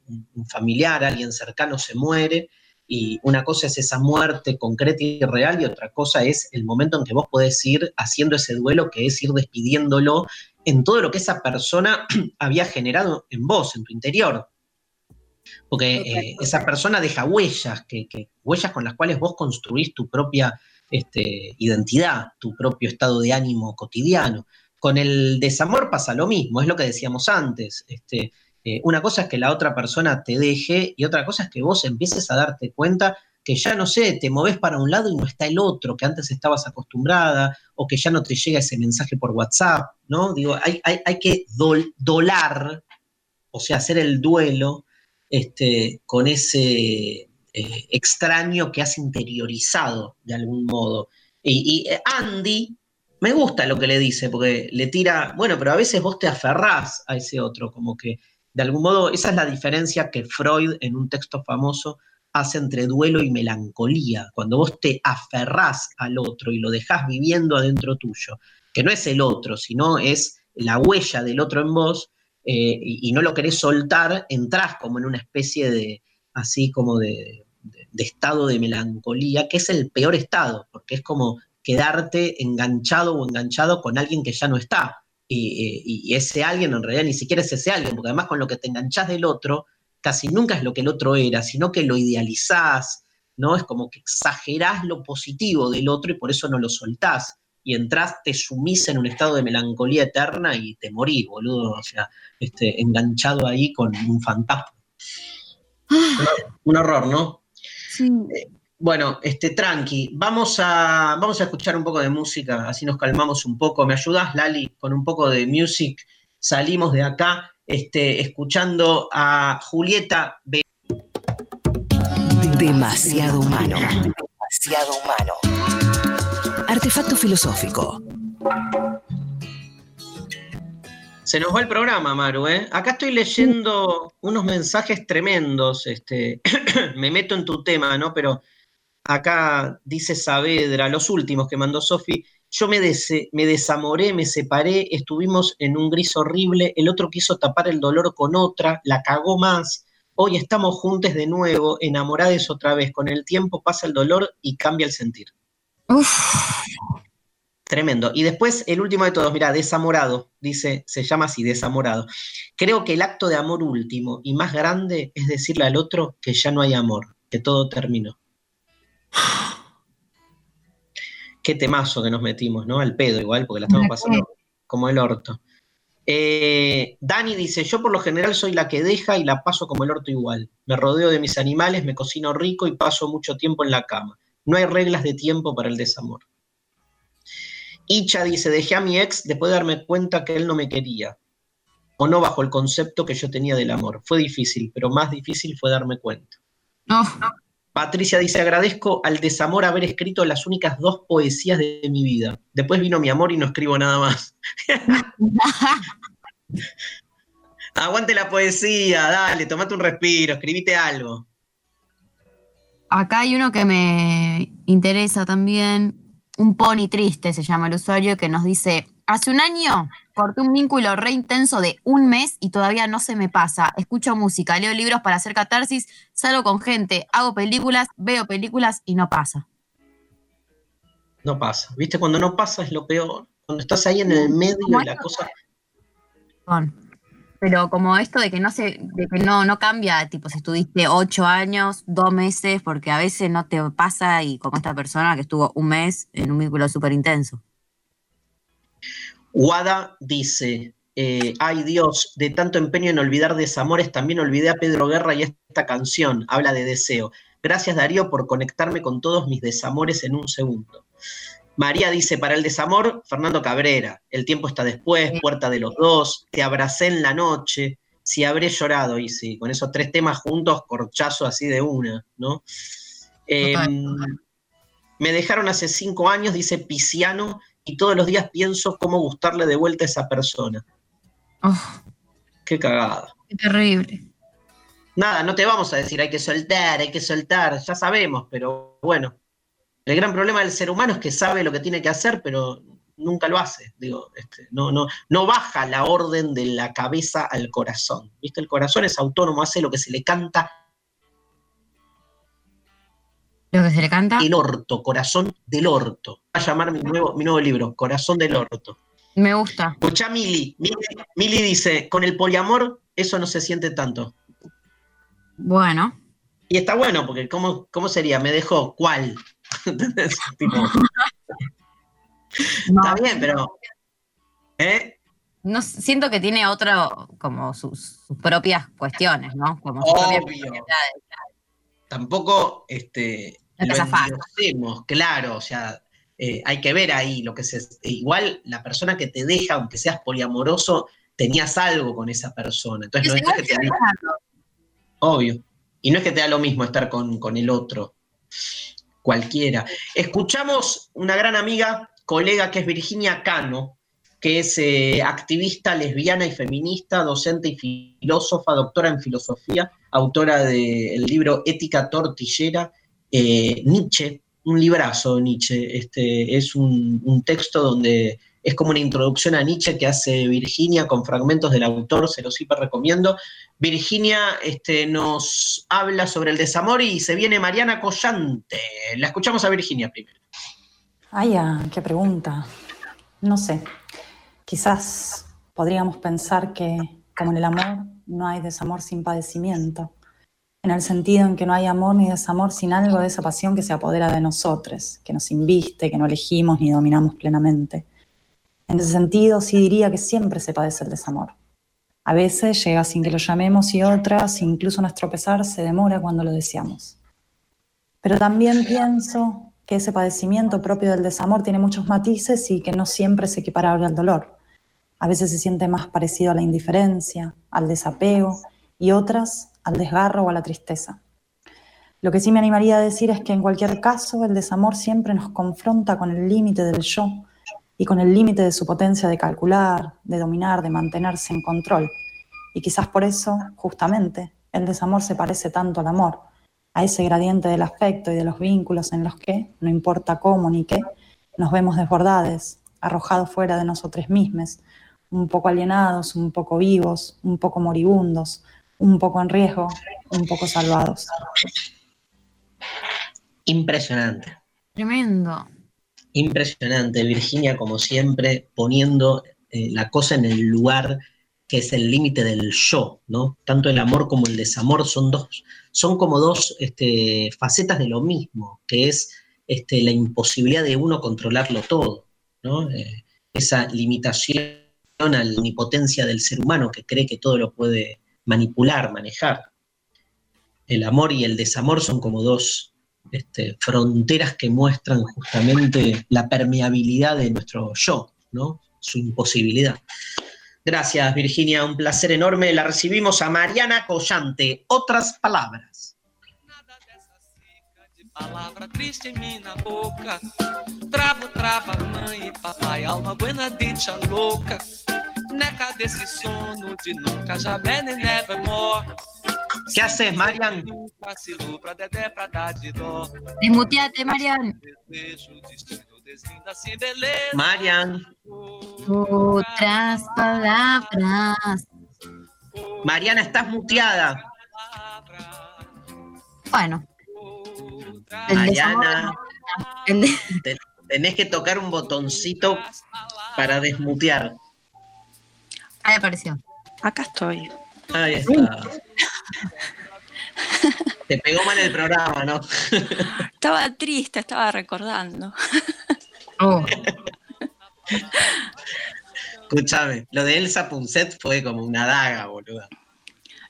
familiar, alguien cercano se muere, y una cosa es esa muerte concreta y real, y otra cosa es el momento en que vos podés ir haciendo ese duelo, que es ir despidiéndolo en todo lo que esa persona había generado en vos, en tu interior. Porque eh, esa persona deja huellas, que, huellas con las cuales vos construís tu propia este, identidad, tu propio estado de ánimo cotidiano. Con el desamor pasa lo mismo, es lo que decíamos antes. Este, eh, una cosa es que la otra persona te deje y otra cosa es que vos empieces a darte cuenta que ya no sé, te moves para un lado y no está el otro, que antes estabas acostumbrada, o que ya no te llega ese mensaje por WhatsApp, ¿no? Digo, hay, hay, que dolar, o sea, hacer el duelo este, con ese eh, extraño que has interiorizado de algún modo. Y, y, eh, Andy, me gusta lo que le dice, porque le tira, bueno, pero a veces vos te aferrás a ese otro, como que de algún modo, esa es la diferencia que Freud en un texto famoso hace entre duelo y melancolía, cuando vos te aferrás al otro y lo dejás viviendo adentro tuyo, que no es el otro, sino es la huella del otro en vos, eh, y, no lo querés soltar, entrás como en una especie de, así como de, estado de melancolía, que es el peor estado, porque es como quedarte enganchado o enganchado con alguien que ya no está. Y, y, ese alguien en realidad ni siquiera es ese alguien, porque además con lo que te enganchás del otro, casi nunca es lo que el otro era, sino que lo idealizás, ¿no? Es como que exagerás lo positivo del otro y por eso no lo soltás. Y entras, te sumís en un estado de melancolía eterna y te morís, boludo. O sea, este, enganchado ahí con un fantasma. Ah. Un horror, ¿no? Sí. Bueno, este, tranqui, vamos a, vamos a escuchar un poco de música, así nos calmamos un poco. ¿Me ayudas, Lali, con un poco de music? Salimos de acá este, escuchando a Julieta B. Demasiado humano. Demasiado humano. Artefacto filosófico. Se nos va el programa, Maru. ¿eh? Acá estoy leyendo unos mensajes tremendos. Este, me meto en tu tema, ¿no? Pero acá dice Saavedra, los últimos que mandó Sofi. Yo me, me desamoré, me separé, estuvimos en un gris horrible, el otro quiso tapar el dolor con otra, la cagó más. Hoy estamos juntos de nuevo, enamorados otra vez. Con el tiempo pasa el dolor y cambia el sentir. Tremendo. Y después el último de todos, mira, desamorado, dice, se llama así, desamorado. Creo que el acto de amor último y más grande es decirle al otro que ya no hay amor, que todo terminó. qué temazo que nos metimos, ¿no? Al pedo igual, porque la estamos pasando como el orto. Eh, Dani dice, yo por lo general soy la que deja y la paso como el orto igual. Me rodeo de mis animales, me cocino rico y paso mucho tiempo en la cama. No hay reglas de tiempo para el desamor. Icha dice, dejé a mi ex después de darme cuenta que él no me quería. O no bajo el concepto que yo tenía del amor. Fue difícil, pero más difícil fue darme cuenta. No. Patricia dice, agradezco al desamor haber escrito las únicas dos poesías de mi vida. Después vino mi amor y no escribo nada más. Aguante la poesía, dale, tomate un respiro, escribite algo. Acá hay uno que me interesa también, un pony triste se llama el usuario, que nos dice, hace un año corté un vínculo re intenso de un mes y todavía no se me pasa. Escucho música, leo libros para hacer catarsis, salgo con gente, hago películas, veo películas y no pasa. No pasa. ¿Viste? Cuando no pasa es lo peor. Cuando estás ahí en el medio de la cosa. Pero como esto de que no se, de que no, no cambia, tipo si estuviste ocho años, dos meses, porque a veces no te pasa, y como esta persona que estuvo un mes en un vínculo súper intenso. Wada dice, eh, ay Dios, de tanto empeño en olvidar desamores, también olvidé a Pedro Guerra y esta canción, habla de deseo. Gracias Darío por conectarme con todos mis desamores en un segundo. María dice, para el desamor, Fernando Cabrera, el tiempo está después, puerta de los dos, te abracé en la noche, si habré llorado, y sí, con esos tres temas juntos, corchazo así de una, ¿no? Em, me dejaron hace cinco años, dice Pisiano, y todos los días pienso cómo gustarle de vuelta a esa persona. Oh. Qué cagada. Qué terrible. Nada, no te vamos a decir hay que soltar, hay que soltar, ya sabemos, pero bueno. El gran problema del ser humano es que sabe lo que tiene que hacer, pero nunca lo hace. Digo, este, no, no, no baja la orden de la cabeza al corazón. ¿Viste? El corazón es autónomo, hace lo que se le canta ¿Lo que se le canta? El orto, corazón del orto. A llamar mi nuevo, mi nuevo libro, Corazón del orto. Me gusta. Escucha Mili. Mili. dice, con el poliamor eso no se siente tanto. Bueno. Y está bueno, porque ¿cómo, cómo sería? ¿Me dejó cuál? Está bien, pero. ¿eh? No, siento que tiene otro, como sus, propias cuestiones, ¿no? Como Tampoco este, lo hacemos, claro, o sea, eh, hay que ver ahí lo que se. Igual la persona que te deja, aunque seas poliamoroso, tenías algo con esa persona. Entonces, no es que te Obvio. Y no es que te da lo mismo estar con, con el otro cualquiera. Escuchamos una gran amiga, colega que es Virginia Cano, que es eh, activista lesbiana y feminista, docente y filósofa, doctora en filosofía, autora del libro Ética Tortillera, eh, Nietzsche, un librazo de Nietzsche. Este, es un, texto donde es como una introducción a Nietzsche que hace Virginia con fragmentos del autor, se los hiper recomiendo. Virginia este, nos habla sobre el desamor y se viene Mariana Collante. La escuchamos a Virginia primero. Ay, ah, qué pregunta. No sé. Quizás podríamos pensar que, como en el amor, no hay desamor sin padecimiento. En el sentido en que no hay amor ni desamor sin algo de esa pasión que se apodera de nosotros, que nos inviste, que no elegimos ni dominamos plenamente. En ese sentido, sí diría que siempre se padece el desamor a veces llega sin que lo llamemos y otras, incluso nuestro pesar, se demora cuando lo deseamos. Pero también pienso que ese padecimiento propio del desamor tiene muchos matices y que no siempre es equiparable al dolor. A veces se siente más parecido a la indiferencia, al desapego y otras al desgarro o a la tristeza. Lo que sí me animaría a decir es que en cualquier caso el desamor siempre nos confronta con el límite del yo, y con el límite de su potencia de calcular, de dominar, de mantenerse en control. Y quizás por eso, justamente, el desamor se parece tanto al amor, a ese gradiente del afecto y de los vínculos en los que, no importa cómo ni qué, nos vemos desbordados, arrojados fuera de nosotros mismos, un poco alienados, un poco vivos, un poco moribundos, un poco en riesgo, un poco salvados. Impresionante. Tremendo. Impresionante, Virginia, como siempre, poniendo eh, la cosa en el lugar que es el límite del yo, ¿no? Tanto el amor como el desamor son dos, son como dos este, facetas de lo mismo, que es este, la imposibilidad de uno controlarlo todo, ¿no? Eh, esa limitación a la omnipotencia del ser humano que cree que todo lo puede manipular, manejar. El amor y el desamor son como dos este, fronteras que muestran justamente la permeabilidad de nuestro yo, ¿no? su imposibilidad. Gracias, Virginia, un placer enorme. La recibimos a Mariana Collante. Otras palabras. Palavra triste em na boca. Travo, trava, mãe e alma buena, dicha louca. Neca desse sono de nunca, já bem, never more. ¿Qué haces, Marian? Desmuteate, Marian. Marian. Otras palabras. Mariana, estás muteada. Bueno. Mariana. Tenés que tocar un botoncito para desmutear. Ahí apareció. Acá estoy. Ahí está. Te pegó mal el programa, ¿no? Estaba triste, estaba recordando. Oh. Escúchame, lo de Elsa Punset fue como una daga, boluda.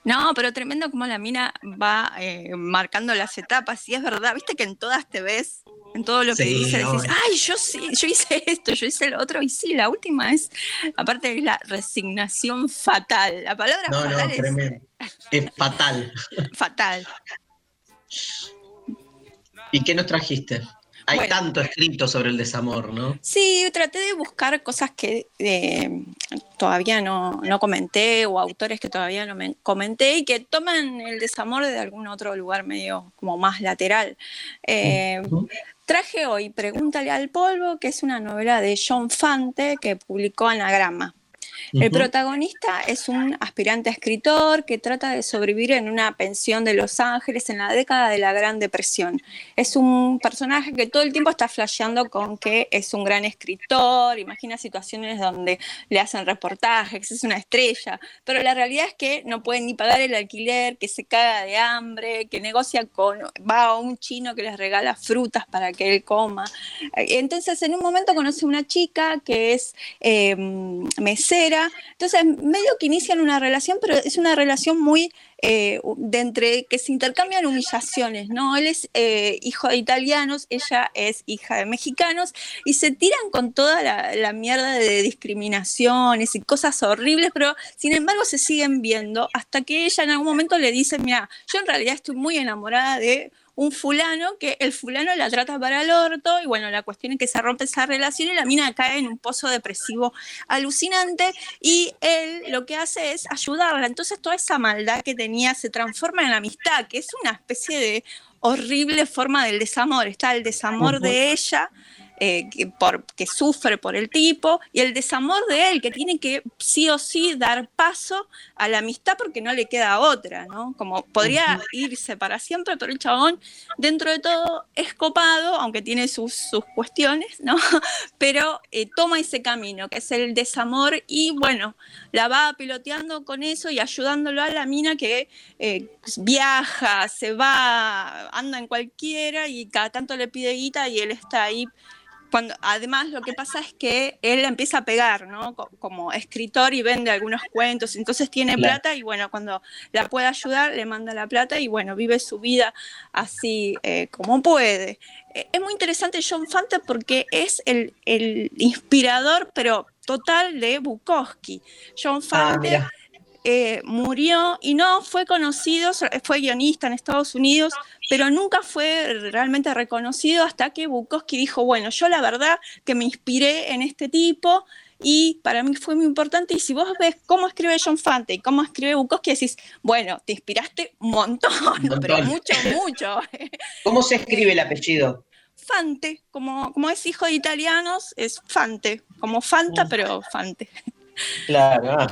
No, pero tremendo como la mina va eh, marcando las etapas, y es verdad, viste que en todas te ves en todo lo que dice, decís, ay, yo sí, yo hice esto, yo hice lo otro, y sí, la última es, aparte de la resignación fatal. La palabra fatal es, es fatal. Fatal. ¿Y qué nos trajiste? Hay tanto escrito sobre el desamor, ¿no? Sí, traté de buscar cosas que eh, todavía no, comenté o autores que todavía no me comenté y que toman el desamor de algún otro lugar medio como más lateral. Eh, Traje hoy Pregúntale al polvo, que es una novela de John Fante que publicó Anagrama. El protagonista es un aspirante a escritor que trata de sobrevivir en una pensión de Los Ángeles en la década de la Gran Depresión. Es un personaje que todo el tiempo está flasheando con que es un gran escritor, imagina situaciones donde le hacen reportajes, es una estrella, pero la realidad es que no puede ni pagar el alquiler, que se caga de hambre, que negocia con, va a un chino que les regala frutas para que él coma. Entonces en un momento conoce una chica que es eh, mesera, entonces, medio que inician una relación, pero es una relación muy eh, de entre que se intercambian humillaciones, ¿no? Él es eh, hijo de italianos, ella es hija de mexicanos, y se tiran con toda la, la, mierda de discriminaciones y cosas horribles, pero sin embargo se siguen viendo hasta que ella en algún momento le dice, mira, yo en realidad estoy muy enamorada de un fulano que el fulano la trata para el orto y bueno, la cuestión es que se rompe esa relación y la mina cae en un pozo depresivo alucinante y él lo que hace es ayudarla. Entonces toda esa maldad que tenía se transforma en amistad, que es una especie de horrible forma del desamor. Está el desamor de ella eh, que, por, que sufre por el tipo y el desamor de él, que tiene que sí o sí dar paso a la amistad porque no le queda otra, ¿no? Como podría irse para siempre, pero el chabón, dentro de todo, es copado, aunque tiene sus, sus cuestiones, ¿no? Pero eh, toma ese camino, que es el desamor, y bueno, la va piloteando con eso y ayudándolo a la mina que eh, viaja, se va, anda en cualquiera y cada tanto le pide guita y él está ahí cuando, además lo que pasa es que él empieza a pegar, ¿no? Como escritor y vende algunos cuentos, entonces tiene plata y bueno, cuando la puede ayudar, le manda la plata y bueno, vive su vida así eh, como puede. Eh, es muy interesante John Fante porque es el, inspirador, pero total de Bukowski. John ah, Fante... Eh, murió y no fue conocido, fue guionista en Estados Unidos, pero nunca fue realmente reconocido hasta que Bukowski dijo, bueno, yo la verdad que me inspiré en este tipo y para mí fue muy importante. Y si vos ves cómo escribe John Fante y cómo escribe Bukowski, decís, bueno, te inspiraste un montón, pero mucho, mucho. ¿Cómo se escribe el apellido? Fante, como, como es hijo de italianos, es Fante, como Fanta, pero Fante. Claro.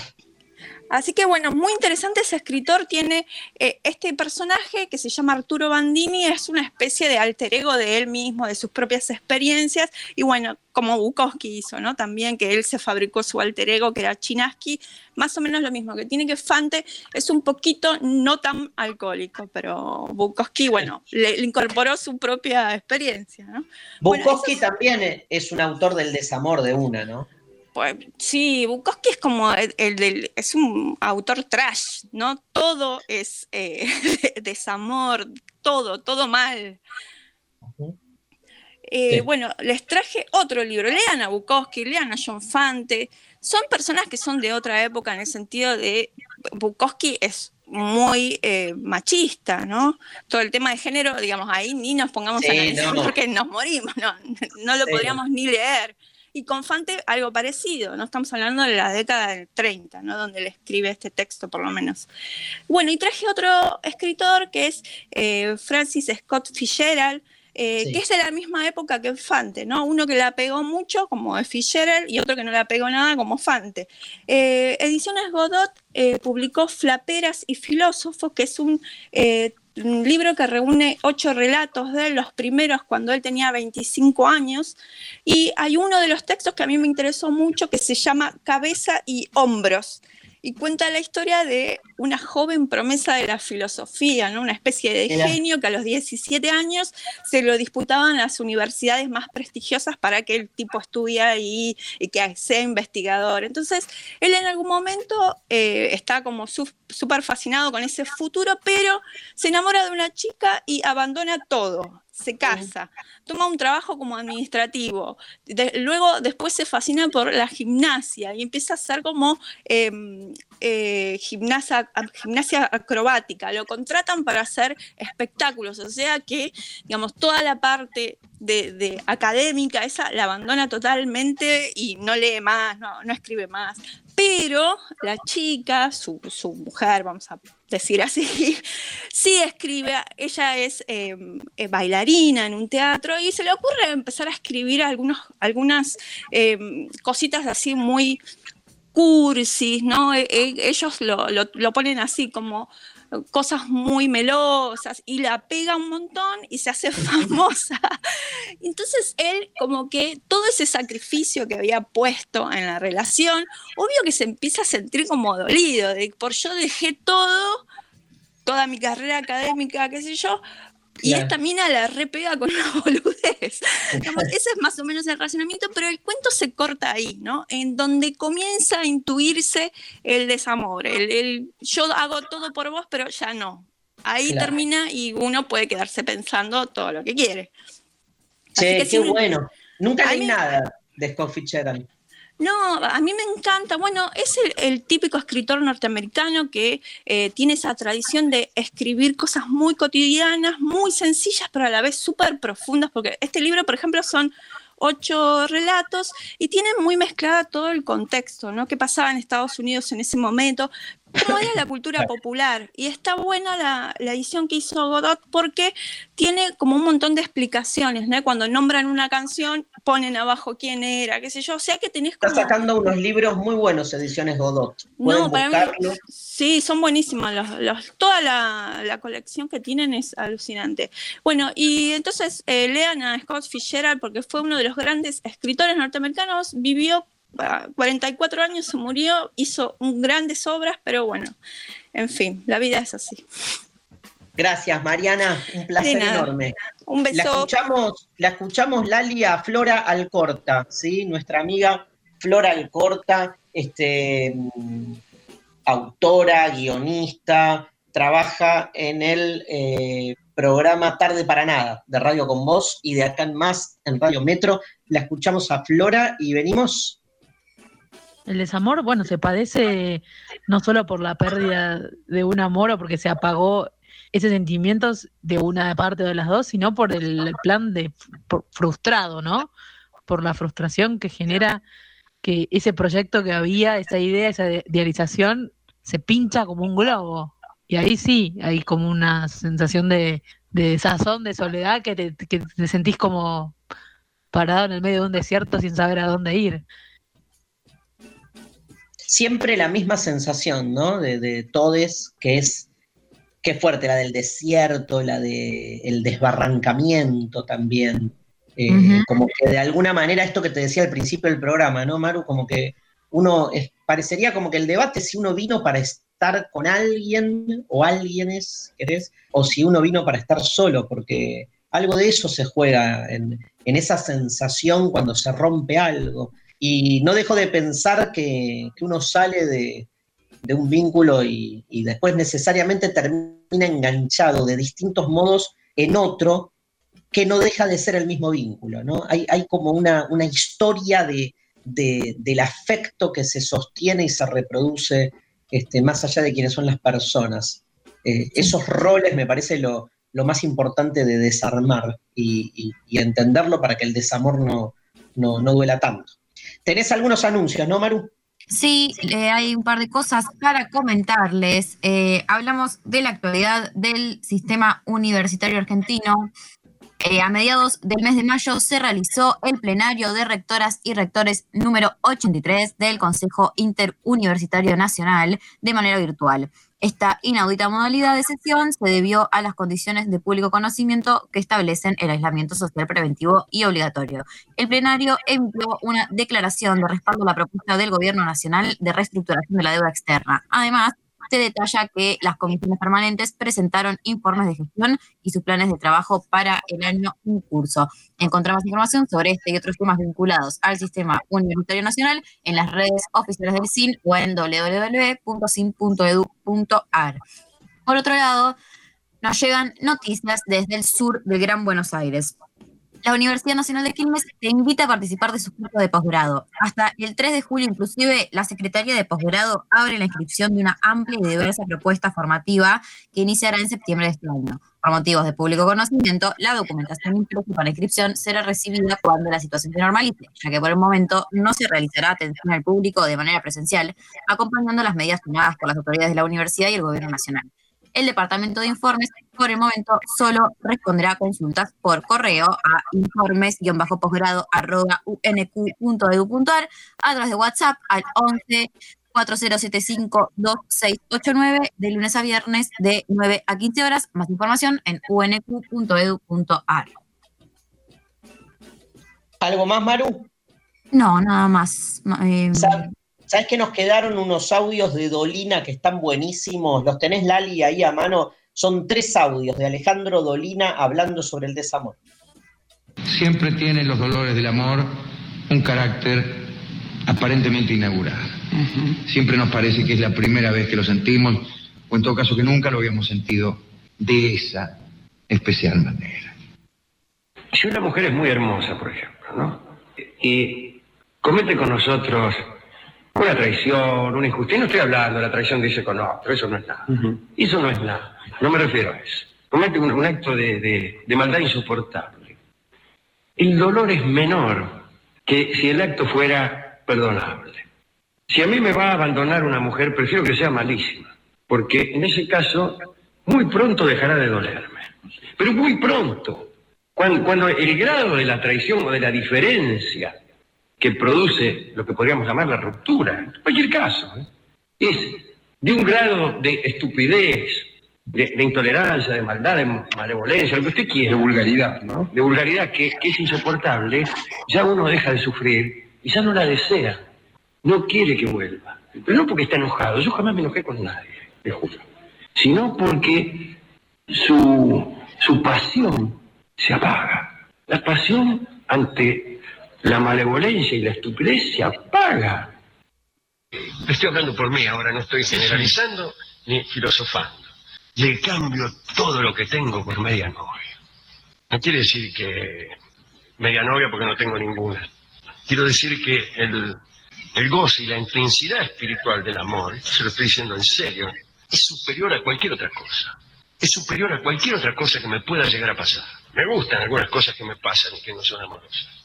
Así que bueno, muy interesante ese escritor, tiene eh, este personaje que se llama Arturo Bandini, es una especie de alter ego de él mismo, de sus propias experiencias, y bueno, como Bukowski hizo, ¿no? También que él se fabricó su alter ego, que era Chinaski, más o menos lo mismo, que tiene que Fante es un poquito no tan alcohólico, pero Bukowski, bueno, le, incorporó su propia experiencia, ¿no? Bukowski también es un autor del desamor de una, ¿no? Pues, sí, Bukowski es como el, del, es un autor trash, ¿no? Todo es eh, desamor, todo, todo mal. Eh, bueno, les traje otro libro. Lean a Bukowski, lean a John Fante. Son personas que son de otra época en el sentido de Bukowski es muy eh, machista, ¿no? Todo el tema de género, digamos, ahí ni nos pongamos a analizar porque nos morimos, no, no lo podríamos ni leer. Y con Fante algo parecido, no estamos hablando de la década del 30, ¿no? donde él escribe este texto por lo menos. Bueno, y traje otro escritor que es eh, Francis Scott Fitzgerald, eh, que es de la misma época que Fante, ¿no? Uno que la pegó mucho, como Fitzgerald, y otro que no la pegó nada, como Fante. Eh, Ediciones Godot publicó Flaperas y Filósofos, que es un un libro que reúne ocho relatos de los primeros cuando él tenía 25 años. Y hay uno de los textos que a mí me interesó mucho que se llama Cabeza y Hombros y cuenta la historia de una joven promesa de la filosofía, ¿no? una especie de genio que a los 17 años se lo disputaban las universidades más prestigiosas para que el tipo estudie ahí y que sea investigador. Entonces, él en algún momento eh, está como súper fascinado con ese futuro, pero se enamora de una chica y abandona todo se casa, toma un trabajo como administrativo, luego después se fascina por la gimnasia y empieza a hacer como em, eh, gimnasia, gimnasia acrobática, lo contratan para hacer espectáculos, o sea que, digamos, toda la parte de, académica, esa la abandona totalmente y no lee más, no, no escribe más. Pero la chica, su, su mujer, vamos a decir así, sí escribe, ella es em, eh, bailarina en un teatro y se le ocurre empezar a escribir algunas em, cositas así muy cursis, ¿no? E, e, ellos lo, lo, ponen así como cosas muy melosas y la pega un montón y se hace famosa. Entonces él como que todo ese sacrificio que había puesto en la relación, obvio que se empieza a sentir como dolido, de por yo dejé todo, toda mi carrera académica, qué sé yo, y esta mina la repega con una boludez. ese es más o menos el razonamiento, pero el cuento se corta ahí, ¿no? En donde comienza a intuirse el desamor. El, yo hago todo por vos, pero ya no. Ahí termina y uno puede quedarse pensando todo lo que quiere. Che, qué bueno. Nunca leí nada de Scott Fitzgerald. No, a mí me encanta. Bueno, es el, típico escritor norteamericano que eh, tiene esa tradición de escribir cosas muy cotidianas, muy sencillas, pero a la vez súper profundas, porque este libro, por ejemplo, son ocho relatos y tienen muy mezclada todo el contexto, ¿no? ¿Qué pasaba en Estados Unidos en ese momento? Cómo era la cultura popular. Y está buena la, edición que hizo Godot porque tiene como un montón de explicaciones, ¿no? Cuando nombran una canción, ponen abajo quién era, qué sé yo. O sea que tenés como... Está sacando unos libros muy buenos, ediciones Godot. No, para mí, sí, son buenísimos. Los, toda la, colección que tienen es alucinante. Bueno, y entonces eh, lean a Scott Fitzgerald porque fue uno de los grandes escritores norteamericanos, vivió 44 años se murió, hizo grandes obras, pero bueno, en fin, la vida es así. Gracias, Mariana, un placer enorme. Un beso. La escuchamos, la escuchamos Lali a Flora Alcorta, ¿sí? Nuestra amiga Flora Alcorta, este, autora, guionista, trabaja en el eh, programa Tarde para Nada de Radio Con Voz y de acá en más en Radio Metro. La escuchamos a Flora y venimos el desamor, bueno, se padece no solo por la pérdida de un amor o porque se apagó ese sentimiento de una parte de las dos, sino por el plan de frustrado, ¿no? Por la frustración que genera que ese proyecto que había, esa idea, esa idealización, se pincha como un globo. Y ahí sí, hay como una sensación de, de sazón, de soledad, que que te sentís como parado en el medio de un desierto sin saber a dónde ir siempre la misma sensación, ¿no? De, de todes, que es, qué fuerte, la del desierto, la del desbarrancamiento también. Eh, como que de alguna manera, esto que te decía al principio del programa, ¿no, Maru? Como que uno, parecería como que el debate si uno vino para estar con alguien o alguienes, ¿querés? O si uno vino para estar solo, porque algo de eso se juega en, en esa sensación cuando se rompe algo. Y no dejo de pensar que, uno sale de, un vínculo y, después necesariamente termina enganchado de distintos modos en otro que no deja de ser el mismo vínculo. ¿no? Hay, como una, historia de, del afecto que se sostiene y se reproduce este, más allá de quiénes son las personas. Eh, esos roles me parece lo, más importante de desarmar y, entenderlo para que el desamor no, no duela tanto. Tenés algunos anuncios, ¿no, Maru? Sí, eh, hay un par de cosas para comentarles. Eh, hablamos de la actualidad del sistema universitario argentino. Eh, a mediados del mes de mayo se realizó el plenario de rectoras y rectores número 83 del Consejo Interuniversitario Nacional de manera virtual. Esta inaudita modalidad de sesión se debió a las condiciones de público conocimiento que establecen el aislamiento social preventivo y obligatorio. El plenario emitió una declaración de respaldo a la propuesta del Gobierno Nacional de reestructuración de la deuda externa. Además, se detalla que las comisiones permanentes presentaron informes de gestión y sus planes de trabajo para el año en curso. Encontramos información sobre este y otros temas vinculados al sistema universitario nacional en las redes oficiales del CIN o en www.cin.edu.ar. Por otro lado, nos llegan noticias desde el sur del Gran Buenos Aires la Universidad Nacional de Quilmes te invita a participar de su curso de posgrado. Hasta el 3 de julio, inclusive, la Secretaría de Posgrado abre la inscripción de una amplia y diversa propuesta formativa que iniciará en septiembre de este año. Por motivos de público conocimiento, la documentación impresa para inscripción será recibida cuando la situación se normalice, ya que por el momento no se realizará atención al público de manera presencial, acompañando las medidas tomadas por las autoridades de la universidad y el gobierno nacional. El Departamento de Informes, por el momento, solo responderá a consultas por correo a informes-posgrado.unq.edu.ar a través de WhatsApp al 11 4075-2689 de lunes a viernes de 9 a 15 horas. Más información en unq.edu.ar. ¿Algo más, Maru? No, nada más. Eh, ¿Sabes que nos quedaron unos audios de Dolina que están buenísimos? Los tenés, Lali, ahí a mano. Son tres audios de Alejandro Dolina hablando sobre el desamor. Siempre tienen los dolores del amor un carácter aparentemente inaugural. Siempre nos parece que es la primera vez que lo sentimos, o en todo caso que nunca lo habíamos sentido de esa especial manera. Si una mujer es muy hermosa, por ejemplo, ¿no? Y comete con nosotros una traición, una injusticia, no estoy hablando de la traición que dice con otro, eso no es nada. Eso no es nada, no me refiero a eso. Comete un, acto de maldad insoportable. El dolor es menor que si el acto fuera perdonable. Si a mí me va a abandonar una mujer, prefiero que sea malísima, porque en ese caso muy pronto dejará de dolerme. Pero muy pronto, cuando, el grado de la traición o de la diferencia que produce lo que podríamos llamar la ruptura, en cualquier caso, ¿eh? es de un grado de estupidez, de, intolerancia, de maldad, de malevolencia, lo que usted quiera. De vulgaridad, ¿no? De vulgaridad que, que es insoportable, ya uno deja de sufrir y ya no la desea no quiere que vuelva. Pero no porque está enojado, yo jamás me enojé con nadie, le juro. Sino porque su, su pasión se apaga. La pasión ante la malevolencia y la estupidez se apaga. Estoy hablando por mí ahora, no estoy generalizando ni filosofando. Le cambio todo lo que tengo por media novia. No quiere decir que media novia porque no tengo ninguna. Quiero decir que el, el goce y la intensidad espiritual del amor, se lo estoy diciendo en serio, es superior a cualquier otra cosa. Es superior a cualquier otra cosa que me pueda llegar a pasar. Me gustan algunas cosas que me pasan y que no son amorosas.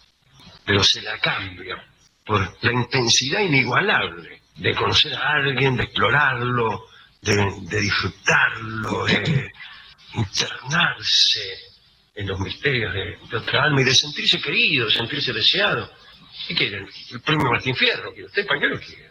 Pero se la cambio por la intensidad inigualable de conocer a alguien, de explorarlo, de, disfrutarlo, de internarse en los misterios de, de, otra alma y de sentirse querido, sentirse deseado. ¿Qué quieren? El premio Martín Fierro, ¿quiere usted? ¿Para qué lo quiere?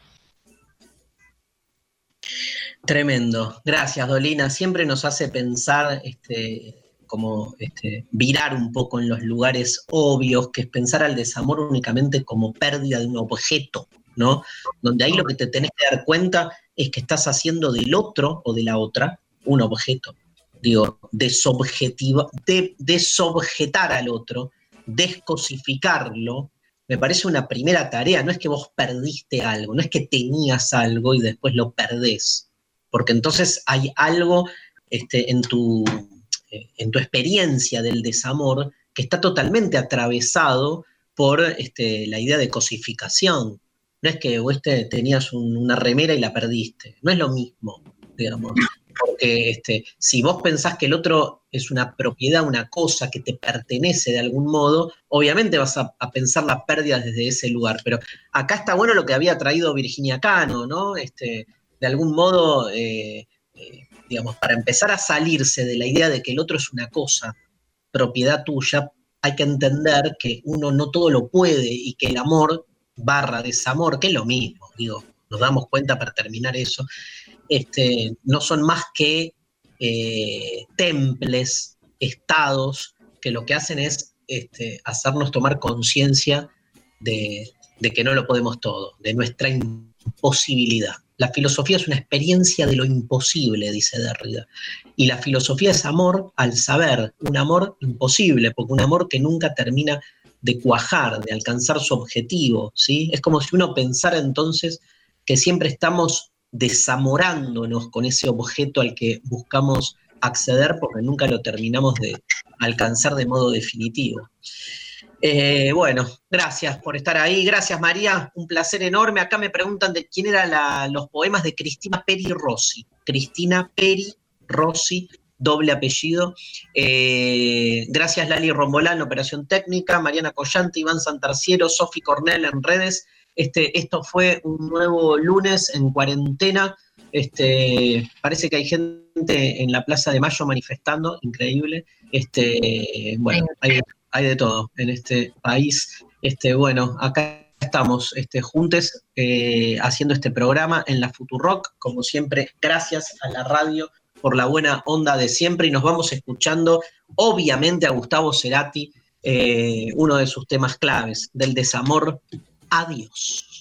Tremendo. Gracias, Dolina. Siempre nos hace pensar, este, como este, virar un poco en los lugares obvios, que es pensar al desamor únicamente como pérdida de un objeto, ¿no? Donde ahí lo que te tenés que dar cuenta es que estás haciendo del otro o de la otra un objeto. Digo, desobjetiva, de, desobjetar al otro, descosificarlo, me parece una primera tarea. No es que vos perdiste algo, no es que tenías algo y después lo perdés, porque entonces hay algo este, en, tu, en tu experiencia del desamor que está totalmente atravesado por este, la idea de cosificación. No es que vos tenías una remera y la perdiste, no es lo mismo, digamos. Porque este, si vos pensás que el otro es una propiedad, una cosa que te pertenece de algún modo, obviamente vas a, pensar la pérdida desde ese lugar. Pero acá está bueno lo que había traído Virginia Cano, ¿no? Este, de algún modo, eh, eh, digamos, para empezar a salirse de la idea de que el otro es una cosa, propiedad tuya, hay que entender que uno no todo lo puede y que el amor barra desamor, que es lo mismo, digo, nos damos cuenta para terminar eso, este, no son más que eh, temples, estados, que lo que hacen es este, hacernos tomar conciencia de, que no lo podemos todo, de nuestra imposibilidad. La filosofía es una experiencia de lo imposible, dice Derrida. Y la filosofía es amor al saber, un amor imposible, porque un amor que nunca termina de cuajar, de alcanzar su objetivo, ¿sí? Es como si uno pensara entonces que siempre estamos desamorándonos con ese objeto al que buscamos acceder porque nunca lo terminamos de alcanzar de modo definitivo. Eh, bueno, gracias por estar ahí. Gracias, María. Un placer enorme. Acá me preguntan de quién eran los poemas de Cristina Peri Rossi. Cristina Peri Rossi, doble apellido. Eh, gracias, Lali Rombolán, Operación Técnica. Mariana Collante, Iván Santarciero, Sofi Cornell en redes. Este, esto fue un nuevo lunes en cuarentena Este, parece que hay gente en la Plaza de Mayo manifestando, increíble. Este, bueno, hay, hay de todo en este país. Este, bueno, acá estamos este, juntos eh, haciendo este programa en la Futurock, como siempre, gracias a la radio por la buena onda de siempre y nos vamos escuchando, obviamente, a Gustavo Cerati, eh, uno de sus temas claves, del desamor. Adiós.